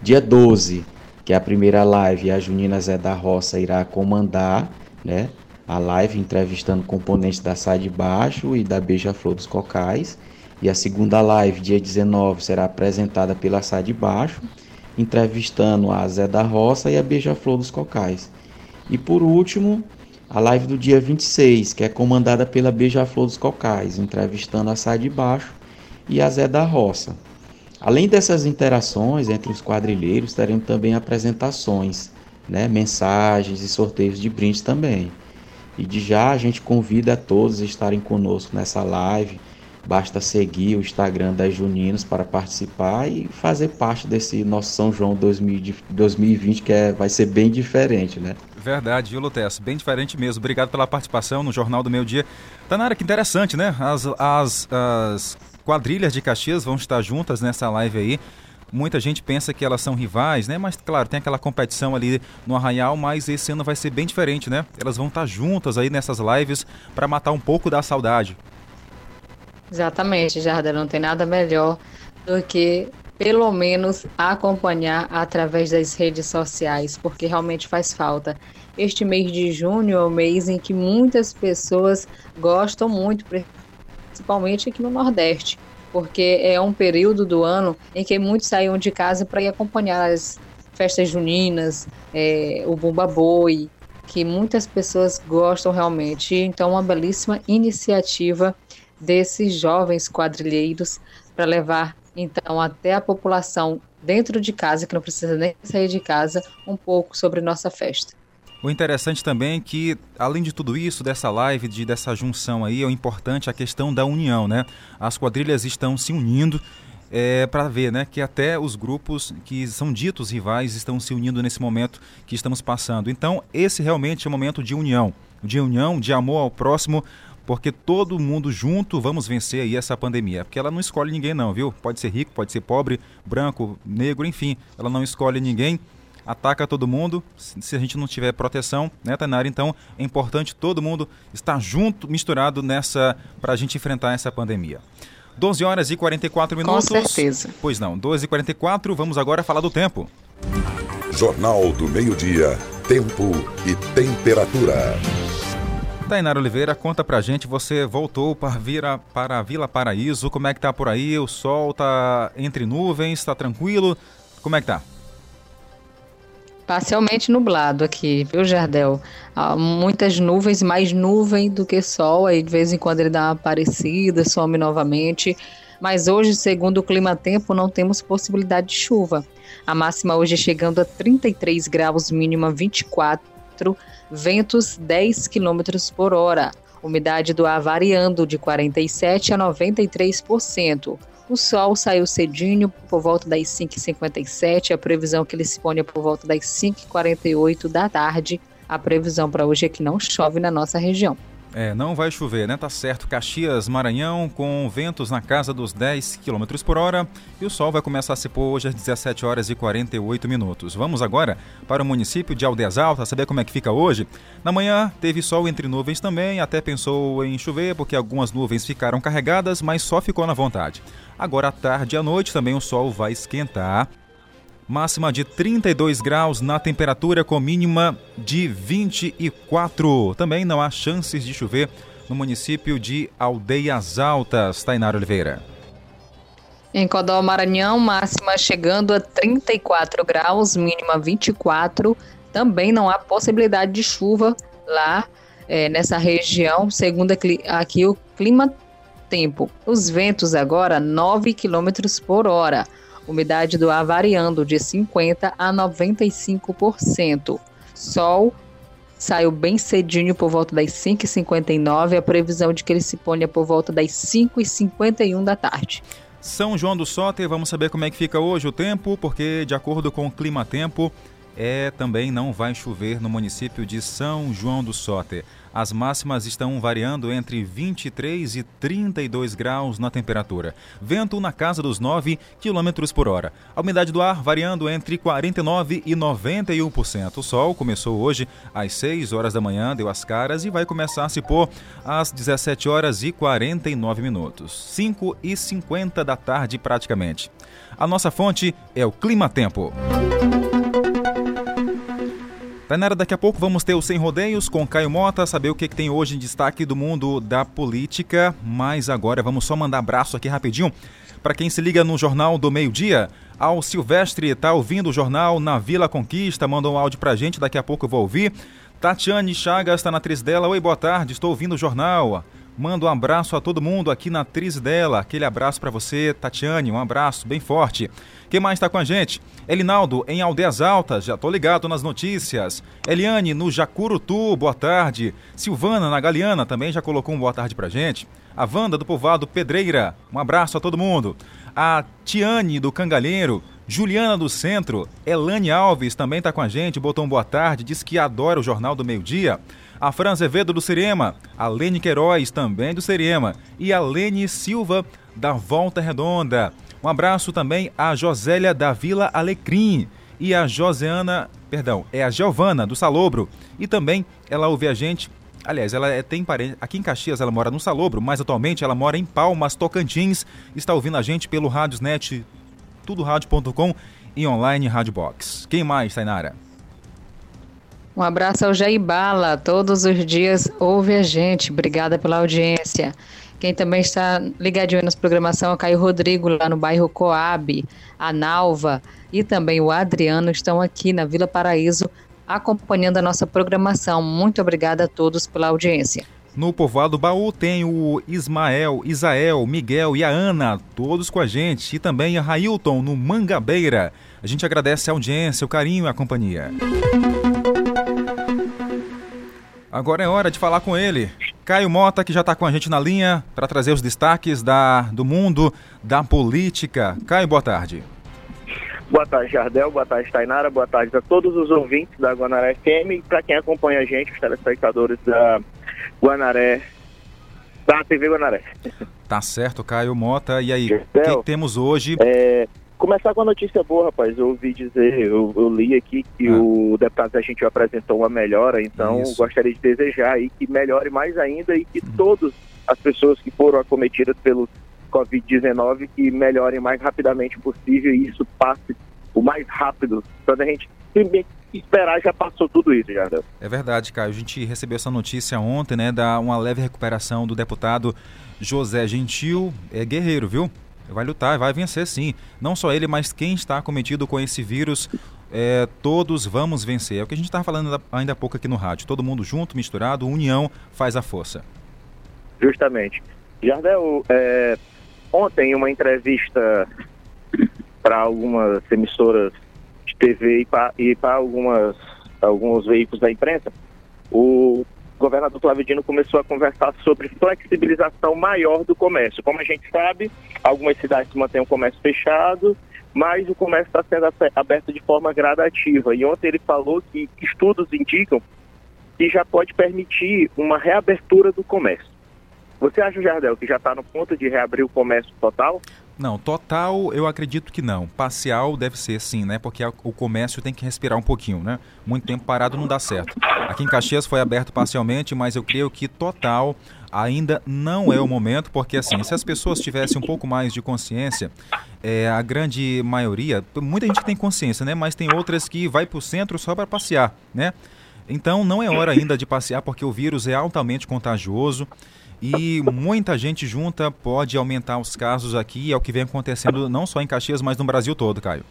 dia 12, que é a primeira live, a Junina Zé da Roça irá comandar, né? A live entrevistando componentes da Sai de Baixo e da Beija-Flor dos Cocais. E a segunda live, dia 19, será apresentada pela Sai de Baixo, entrevistando a Zé da Roça e a Beija-Flor dos Cocais. E por último, a live do dia 26, que é comandada pela Beija-Flor dos Cocais, entrevistando a Sai de Baixo e a Zé da Roça. Além dessas interações entre os quadrilheiros, teremos também apresentações, né, mensagens e sorteios de brindes também. E de já a gente convida a todos a estarem conosco nessa live, Basta seguir o Instagram das Juninas para participar e fazer parte desse nosso São João 2020, que é, vai ser bem diferente, né? Verdade, viu, Lutece? Bem diferente mesmo. Obrigado pela participação no Jornal do Meio Dia. Tanara, que interessante, né? As, as, as quadrilhas de Caxias vão estar juntas nessa live aí. Muita gente pensa que elas são rivais, né? Mas, claro, tem aquela competição ali no Arraial, mas esse ano vai ser bem diferente, né? Elas vão estar juntas aí nessas lives para matar um pouco da saudade. Exatamente, Jardim. Não tem nada melhor do que pelo menos acompanhar através das redes sociais, porque realmente faz falta. Este mês de junho é o mês em que muitas pessoas gostam muito, principalmente aqui no Nordeste, porque é um período do ano em que muitos saíam de casa para ir acompanhar as festas juninas, é, o Bumba Boi, que muitas pessoas gostam realmente. Então, uma belíssima iniciativa desses jovens quadrilheiros para levar então até a população dentro de casa, que não precisa nem sair de casa, um pouco sobre nossa festa. O interessante também é que, além de tudo isso, dessa live, de, dessa junção aí, é importante a questão da união, né? As quadrilhas estão se unindo é, para ver né, que até os grupos que são ditos rivais estão se unindo nesse momento que estamos passando. Então, esse realmente é um momento de união, de união, de amor ao próximo, porque todo mundo junto vamos vencer aí essa pandemia. Porque ela não escolhe ninguém não, viu? Pode ser rico, pode ser pobre, branco, negro, enfim. Ela não escolhe ninguém, ataca todo mundo se a gente não tiver proteção, né, Tainara? Então é importante todo mundo estar junto, misturado nessa, para a gente enfrentar essa pandemia. 12 horas e 44 minutos. Com certeza. Pois não, 12 e 44 vamos agora falar do tempo. Jornal do Meio-Dia, Tempo e Temperatura. Tainara Oliveira, conta pra gente, você voltou para, Vira, para a Vila Paraíso, como é que tá por aí? O sol tá entre nuvens, tá tranquilo? Como é que tá? Parcialmente nublado aqui, viu, Jardel? Há muitas nuvens, mais nuvem do que sol, aí de vez em quando ele dá uma aparecida, some novamente. Mas hoje, segundo o Clima Tempo, não temos possibilidade de chuva. A máxima hoje chegando a 33 graus, mínima 24 ventos 10 km por hora, umidade do ar variando de 47% a 93%. O sol saiu cedinho por volta das 5h57, a previsão é que ele se ponha por volta das 5h48 da tarde. A previsão para hoje é que não chove na nossa região. É, não vai chover, né? Tá certo. Caxias, Maranhão, com ventos na casa dos 10 km por hora. E o sol vai começar a se pôr hoje às 17 horas e 48 minutos. Vamos agora para o município de Aldeias Altas, saber como é que fica hoje. Na manhã teve sol entre nuvens também, até pensou em chover, porque algumas nuvens ficaram carregadas, mas só ficou na vontade. Agora à tarde e à noite também o sol vai esquentar máxima de 32 graus na temperatura com mínima de 24. Também não há chances de chover no município de Aldeias Altas. Tainara Oliveira. Em Codó, Maranhão, máxima chegando a 34 graus, mínima 24. Também não há possibilidade de chuva lá é, nessa região, segundo aqui o clima tempo. Os ventos agora 9 km por hora umidade do ar variando de 50% a 95%. Sol saiu bem cedinho por volta das 5h59, a previsão de que ele se ponha por volta das 5h51 da tarde. São João do Soter, vamos saber como é que fica hoje o tempo, porque de acordo com o Clima Tempo, é, também não vai chover no município de São João do Soter. As máximas estão variando entre 23 e 32 graus na temperatura. Vento na casa dos 9 km por hora. A umidade do ar variando entre 49 e 91%. O sol começou hoje às 6 horas da manhã, deu as caras e vai começar a se pôr às 17 horas e 49 minutos. 5 e 50 da tarde praticamente. A nossa fonte é o Clima Tempo. Tainara, daqui a pouco vamos ter o Sem Rodeios com Caio Mota, saber o que, que tem hoje em destaque do mundo da política. Mas agora vamos só mandar abraço aqui rapidinho para quem se liga no Jornal do Meio Dia. Ao Silvestre está ouvindo o jornal na Vila Conquista, mandou um áudio para a gente, daqui a pouco eu vou ouvir. Tatiane Chagas está na atriz dela. Oi, boa tarde, estou ouvindo o jornal. Manda um abraço a todo mundo aqui na atriz dela. Aquele abraço para você, Tatiane. Um abraço bem forte. Quem mais está com a gente? Elinaldo, em Aldeias Altas, já tô ligado nas notícias. Eliane, no Jacurutu, boa tarde. Silvana, na Galeana, também já colocou um boa tarde pra gente. A Wanda, do povoado Pedreira, um abraço a todo mundo. A Tiane, do Cangalheiro. Juliana do Centro, Elane Alves também está com a gente, botou um boa tarde, diz que adora o Jornal do Meio Dia a Fran Azevedo do Serema, a Lene Queiroz também do Serema e a Lene Silva da Volta Redonda. Um abraço também a Josélia da Vila Alecrim e a Joseana, perdão, é a Giovana do Salobro e também ela ouve a gente Aliás, ela é, tem parente. Aqui em Caxias ela mora no Salobro, mas atualmente ela mora em Palmas, Tocantins. Está ouvindo a gente pelo Radiosnet, tudoradio.com e online Rádio Box. Quem mais, Tainara? Um abraço ao Jair todos os dias ouve a gente. Obrigada pela audiência. Quem também está ligadinho nas programação é o Caio Rodrigo, lá no bairro Coab, a Nalva e também o Adriano estão aqui na Vila Paraíso acompanhando a nossa programação. Muito obrigada a todos pela audiência. No povoado Baú tem o Ismael, Isael, Miguel e a Ana, todos com a gente. E também a Railton no Mangabeira. A gente agradece a audiência, o carinho e a companhia. Agora é hora de falar com ele. Caio Mota, que já está com a gente na linha para trazer os destaques da, do mundo da política. Caio, boa tarde. Boa tarde, Jardel. Boa tarde, Tainara. Boa tarde a todos os ouvintes da Guanaré FM e para quem acompanha a gente, os telespectadores da Guanaré, da TV Guanaré. Tá certo, Caio Mota. E aí, o que, que, temos hoje? É, Começar com a notícia boa, rapaz. Eu ouvi dizer, eu, eu li aqui que ah. o deputado da gente apresentou uma melhora, então Isso. gostaria de desejar aí que melhore mais ainda e que todas as pessoas que foram acometidas pelo Covid-19 que melhorem mais rapidamente possível e isso passe o mais rápido. Quando a gente esperar, já passou tudo isso, já. É verdade, Caio. A gente recebeu essa notícia ontem, né, da uma leve recuperação do deputado José Gentil, é guerreiro, viu? Vai lutar, vai vencer sim. Não só ele, mas quem está cometido com esse vírus, é, todos vamos vencer. É o que a gente estava falando ainda há pouco aqui no rádio. Todo mundo junto, misturado, união faz a força. Justamente. Jardel, é, ontem uma entrevista para algumas emissoras de TV e para algumas alguns veículos da imprensa, o governador Flávio Dino começou a conversar sobre flexibilização maior do comércio. Como a gente sabe, algumas cidades mantêm o comércio fechado, mas o comércio está sendo aberto de forma gradativa. E ontem ele falou que estudos indicam que já pode permitir uma reabertura do comércio. Você acha, Jardel, que já está no ponto de reabrir o comércio total? Não, total eu acredito que não. Parcial deve ser sim, né? Porque o comércio tem que respirar um pouquinho, né? Muito tempo parado não dá certo. Aqui em Caxias foi aberto parcialmente, mas eu creio que total ainda não é o momento, porque assim, se as pessoas tivessem um pouco mais de consciência, é, a grande maioria, muita gente tem consciência, né? Mas tem outras que vai para o centro só para passear, né? Então não é hora ainda de passear porque o vírus é altamente contagioso. E muita gente junta pode aumentar os casos aqui, é o que vem acontecendo não só em Caxias, mas no Brasil todo, Caio.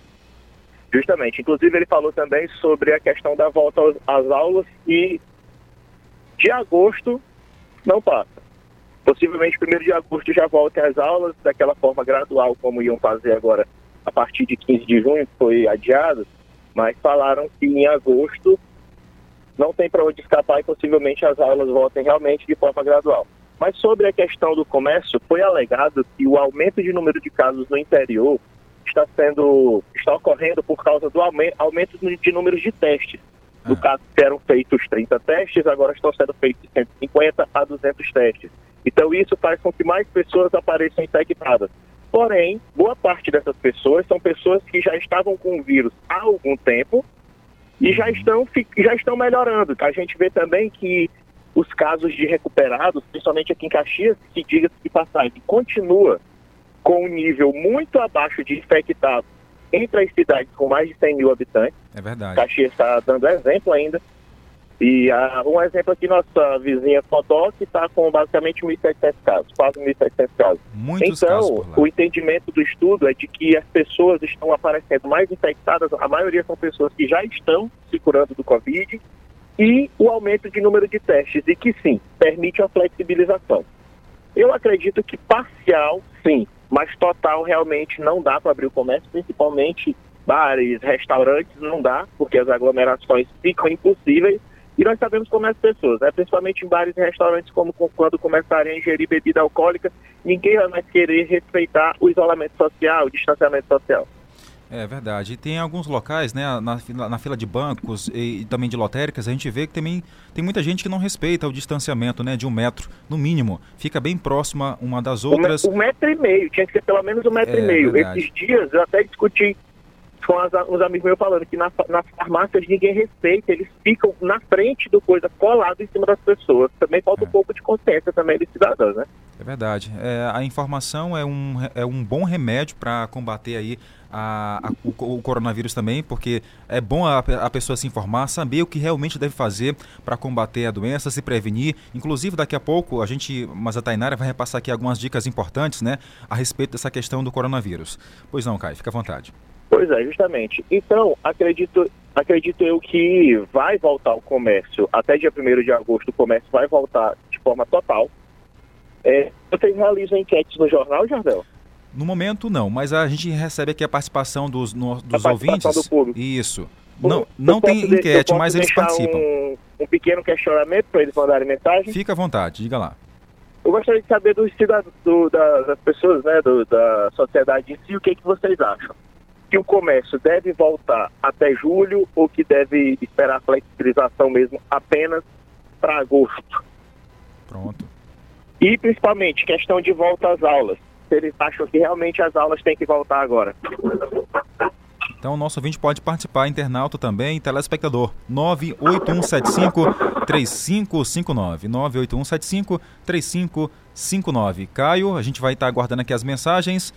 Justamente. Inclusive, ele falou também sobre a questão da volta às aulas e de agosto não passa. Possivelmente, primeiro de agosto já voltem às aulas, daquela forma gradual, como iam fazer agora a partir de 15 de junho, que foi adiado, mas falaram que em agosto não tem para onde escapar e possivelmente as aulas voltem realmente de forma gradual. Mas sobre a questão do comércio, foi alegado que o aumento de número de casos no interior está sendo está ocorrendo por causa do aumento, aumento de números de testes. No ah. caso, eram feitos 30 testes, agora estão sendo feitos 150 a 200 testes. Então, isso faz com que mais pessoas apareçam infectadas. Porém, boa parte dessas pessoas são pessoas que já estavam com o vírus há algum tempo e já estão, já estão melhorando. A gente vê também que os casos de recuperados, principalmente aqui em Caxias, que diga-se de passagem, continua com um nível muito abaixo de infectados entre as cidades com mais de 100 mil habitantes. É verdade. Caxias está dando exemplo ainda. E uh, um exemplo aqui, nossa vizinha Fodó, que está com basicamente 1.700 casos, quase 1.700 casos. Muitos então, casos o entendimento do estudo é de que as pessoas estão aparecendo mais infectadas, a maioria são pessoas que já estão se curando do Covid, e o aumento de número de testes, e que sim, permite a flexibilização. Eu acredito que parcial, sim, mas total realmente não dá para abrir o comércio, principalmente bares, restaurantes, não dá, porque as aglomerações ficam impossíveis. E nós sabemos como é as pessoas, né? principalmente em bares e restaurantes, como quando começarem a ingerir bebida alcoólica, ninguém vai mais querer respeitar o isolamento social, o distanciamento social. É verdade. E tem alguns locais, né, na, na fila de bancos e, e, também de lotéricas, a gente vê que também tem muita gente que não respeita o distanciamento, né, de um metro, no mínimo. Fica bem próxima uma das outras. Um, metro e meio, tinha que ser pelo menos um metro é, e meio. Verdade. Esses dias eu até discuti com as, uns amigos meus falando que na, nas farmácias ninguém respeita, eles ficam na frente do coisa, colado em cima das pessoas. Também falta é. um pouco de consciência também dos cidadãos, né? É verdade. É, a informação é um, é um bom remédio para combater aí a, a, o, o, coronavírus também, porque é bom a, a, pessoa se informar, saber o que realmente deve fazer para combater a doença, se prevenir. Inclusive, daqui a pouco, a gente, mas a Tainara vai repassar aqui algumas dicas importantes né, a respeito dessa questão do coronavírus. Pois não, Caio, fica à vontade. Pois é, justamente. Então, acredito, acredito eu que vai voltar o comércio, até dia 1 de agosto o comércio vai voltar de forma total. É, vocês realizam enquetes no jornal, Jardel? No momento, não, mas a gente recebe aqui a participação dos, no, dos a ouvintes. Do público. Isso. não, não tem enquete, mas eles participam. Um, um pequeno questionamento para eles mandarem mensagem. Fica à vontade, diga lá. Eu gostaria de saber dos cidadãos, do, da, das pessoas, né, do, da sociedade em si, o que, é que vocês acham? Que o comércio deve voltar até julho ou que deve esperar a flexibilização mesmo apenas para agosto? Pronto. E principalmente questão de volta às aulas se eles acham que realmente as aulas têm que voltar agora. Então o nosso ouvinte pode participar, internauta também, telespectador, 98175-3559, 98175-3559. Caio, a gente vai estar aguardando aqui as mensagens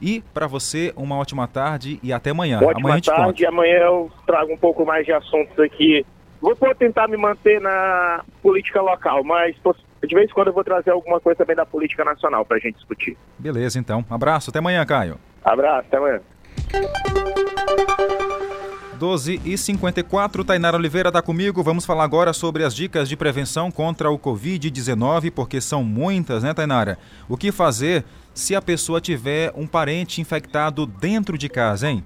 e para você uma ótima tarde e até amanhã. Ótima amanhã tarde, amanhã eu trago um pouco mais de assuntos aqui. Vou tentar me manter na política local, mas de vez em quando eu vou trazer alguma coisa também da política nacional para a gente discutir. Beleza, então. Abraço, até amanhã, Caio. Abraço, até amanhã. 12 e 54, Tainara Oliveira está comigo. Vamos falar agora sobre as dicas de prevenção contra o Covid-19, porque são muitas, né, Tainara? O que fazer se a pessoa tiver um parente infectado dentro de casa, hein?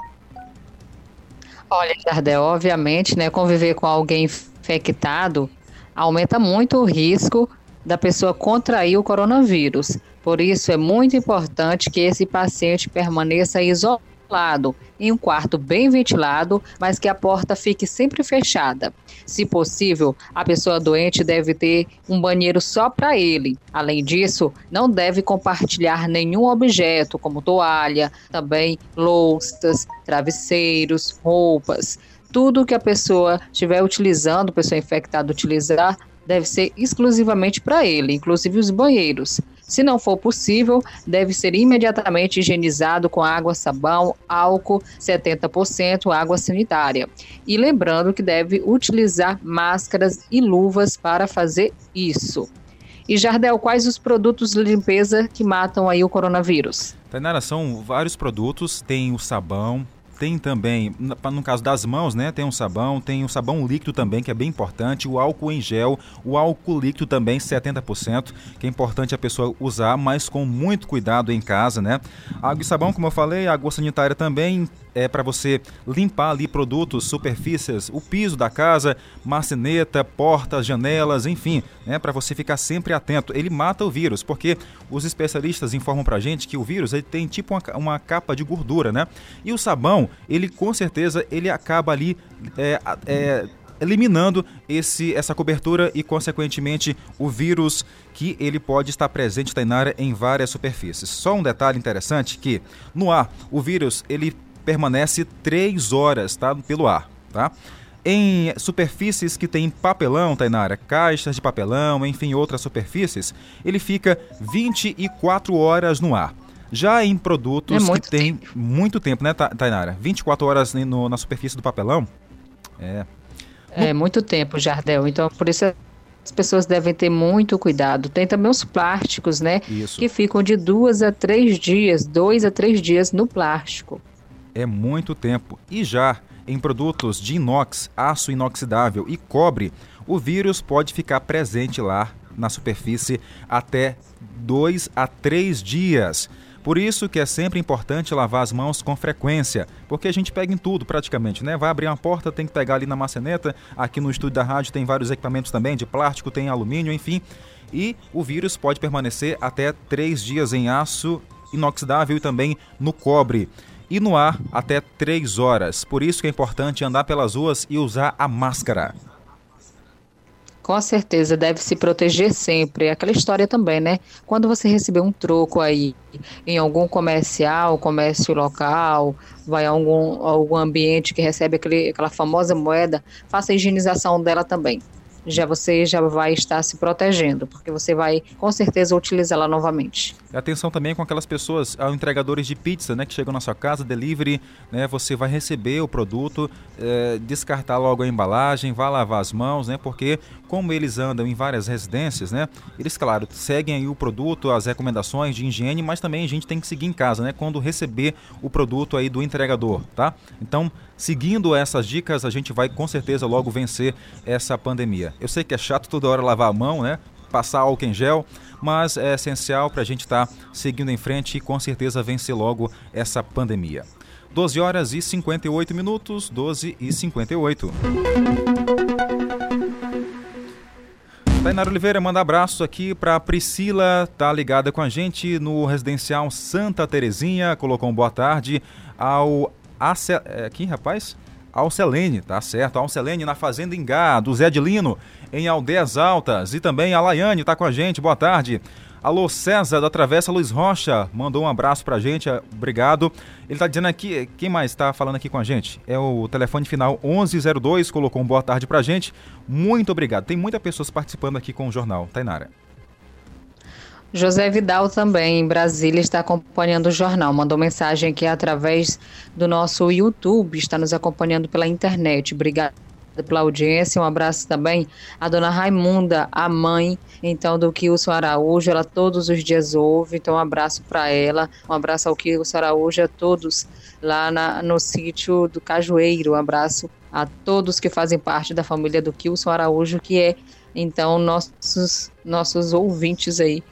Olha, Jardel, obviamente, né, conviver com alguém infectado aumenta muito o risco da pessoa contrair o coronavírus. Por isso, é muito importante que esse paciente permaneça isolado, em um quarto bem ventilado, mas que a porta fique sempre fechada. Se possível, a pessoa doente deve ter um banheiro só para ele. Além disso, não deve compartilhar nenhum objeto, como toalha, também louças, travesseiros, roupas. Tudo que a pessoa estiver utilizando, pessoa infectada utilizar, deve ser exclusivamente para ele, inclusive os banheiros. Se não for possível, deve ser imediatamente higienizado com água, sabão, álcool 70%, água sanitária. E lembrando que deve utilizar máscaras e luvas para fazer isso. E Jardel, quais os produtos de limpeza que matam aí o coronavírus? Tainara, são vários produtos, tem o sabão, tem também, no caso das mãos, né? Tem um sabão, tem o um sabão líquido também, que é bem importante, o álcool em gel, o álcool líquido também, 70%, que é importante a pessoa usar, mas com muito cuidado em casa, né? Água e sabão, como eu falei, água sanitária também, é para você limpar ali produtos, superfícies, o piso da casa, marceneta, portas, janelas, enfim, né, para você ficar sempre atento. Ele mata o vírus, porque os especialistas informam para gente que o vírus ele tem tipo uma, uma, capa de gordura, né? E o sabão, ele com certeza ele acaba ali é, é, eliminando esse, essa cobertura e, consequentemente, o vírus que ele pode estar presente na área em várias superfícies. Só um detalhe interessante que no ar o vírus ele permanece 3 horas tá, pelo ar. Tá? Em superfícies que tem papelão, Tainara, caixas de papelão, enfim, outras superfícies, ele fica 24 horas no ar. Já em produtos é que tem muito tempo, né, Tainara? 24 horas no, na superfície do papelão? É. É muito tempo, Jardel. Então, por isso as pessoas devem ter muito cuidado. Tem também os plásticos, né? Isso. Que ficam de duas a três dias, dois a três dias no plástico é muito tempo. E já em produtos de inox, aço inoxidável e cobre, o vírus pode ficar presente lá na superfície até dois a três dias. Por isso que é sempre importante lavar as mãos com frequência, porque a gente pega em tudo praticamente, né? Vai abrir uma porta, tem que pegar ali na maçaneta. Aqui no estúdio da rádio tem vários equipamentos também, de plástico, tem alumínio, enfim. E o vírus pode permanecer até três dias em aço inoxidável e também no cobre. E no ar até três horas. Por isso que é importante andar pelas ruas e usar a máscara. Com certeza, deve se proteger sempre. Aquela história também, né? Quando você receber um troco aí em algum comercial, comércio local, vai a algum, algum ambiente que recebe aquele, aquela famosa moeda, faça a higienização dela também já você já vai estar se protegendo, porque você vai com certeza utilizá-la novamente. Atenção também com aquelas pessoas, ao entregadores de pizza, né, que chegam na sua casa, delivery, né, você vai receber o produto, é, descartar logo a embalagem, vai lavar as mãos, né, porque como eles andam em várias residências, né, eles, claro, seguem aí o produto, as recomendações de higiene, mas também a gente tem que seguir em casa, né, quando receber o produto aí do entregador, tá? Então, seguindo essas dicas, a gente vai com certeza logo vencer essa pandemia. Eu sei que é chato toda hora lavar a mão, né? Passar álcool em gel, mas é essencial para a gente estar tá seguindo em frente e com certeza vencer logo essa pandemia. 12 horas e 58 minutos, 12 e 58. Tainara Oliveira manda abraço aqui para Priscila, tá ligada com a gente no residencial Santa Terezinha, colocou um boa tarde ao. É, aqui, rapaz? Alcelene, tá certo. Alcelene na Fazenda Ingá, do Zé Adilino, em Aldeias Altas. E também a Laiane tá com a gente, boa tarde. Alô, César da Travessa Luiz Rocha, mandou um abraço pra gente, é, obrigado. Ele tá dizendo aqui, quem mais tá falando aqui com a gente? É o telefone final 1102, colocou um boa tarde pra gente. Muito obrigado. Tem muitas pessoas participando aqui com o jornal. Tainara. José Vidal também, em Brasília, está acompanhando o jornal. Mandou mensagem aqui através do nosso YouTube, está nos acompanhando pela internet. Obrigada pela audiência. Um abraço também à dona Raimunda, a mãe, então, do Kilson Araújo. Ela todos os dias ouve, então um abraço para ela. Um abraço ao Kilson Araújo, a todos lá na, no sítio do Cajueiro. Um abraço a todos que fazem parte da família do Kilson Araújo, que é, então, nossos, nossos ouvintes aí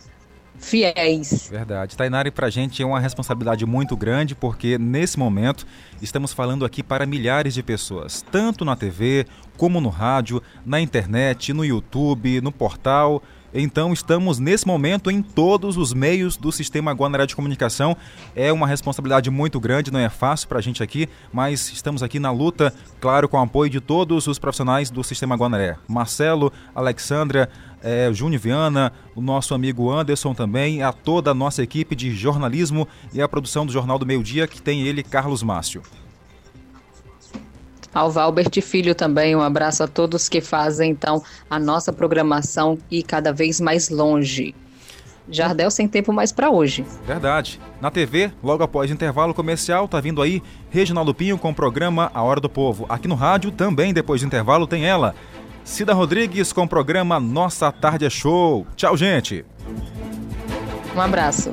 fiéis. Verdade. Tainari, para a gente é uma responsabilidade muito grande, porque nesse momento estamos falando aqui para milhares de pessoas, tanto na TV, como no rádio, na internet, no YouTube, no portal. Então estamos nesse momento em todos os meios do sistema Guanaré de comunicação. É uma responsabilidade muito grande, não é fácil para a gente aqui, mas estamos aqui na luta, claro, com o apoio de todos os profissionais do sistema Guanaré. Marcelo, Alexandra, é, Júnior Viana, o nosso amigo Anderson também, a toda a nossa equipe de jornalismo e a produção do Jornal do Meio Dia, que tem ele, Carlos Márcio. Ao Valbert Filho também, um abraço a todos que fazem então a nossa programação e cada vez mais longe. Jardel sem tempo mais para hoje. Verdade. Na TV, logo após intervalo comercial, tá vindo aí Reginaldo Pinho com o programa A Hora do Povo. Aqui no rádio, também depois do intervalo, tem ela, Cida Rodrigues com o programa Nossa Tarde é Show. Tchau, gente. Um abraço.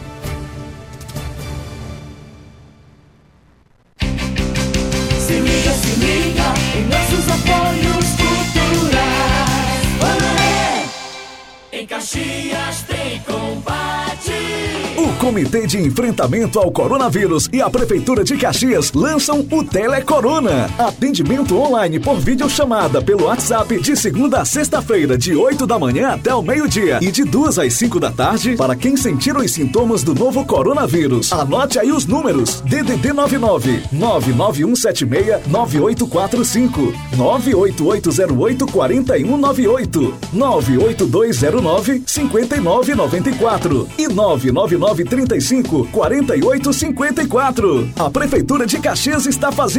Caxias tem combate. O Comitê de Enfrentamento ao Coronavírus e a Prefeitura de Caxias lançam o Telecorona. Atendimento online por videochamada pelo WhatsApp de segunda a sexta-feira, de 8 da manhã até o meio-dia e de 2 às 5 da tarde para quem sentir os sintomas do novo coronavírus. Anote aí os números: DDD 99 99176 9845 98808 4198 98209 5994 e 999 35 48 54. A Prefeitura de Caxias está fazendo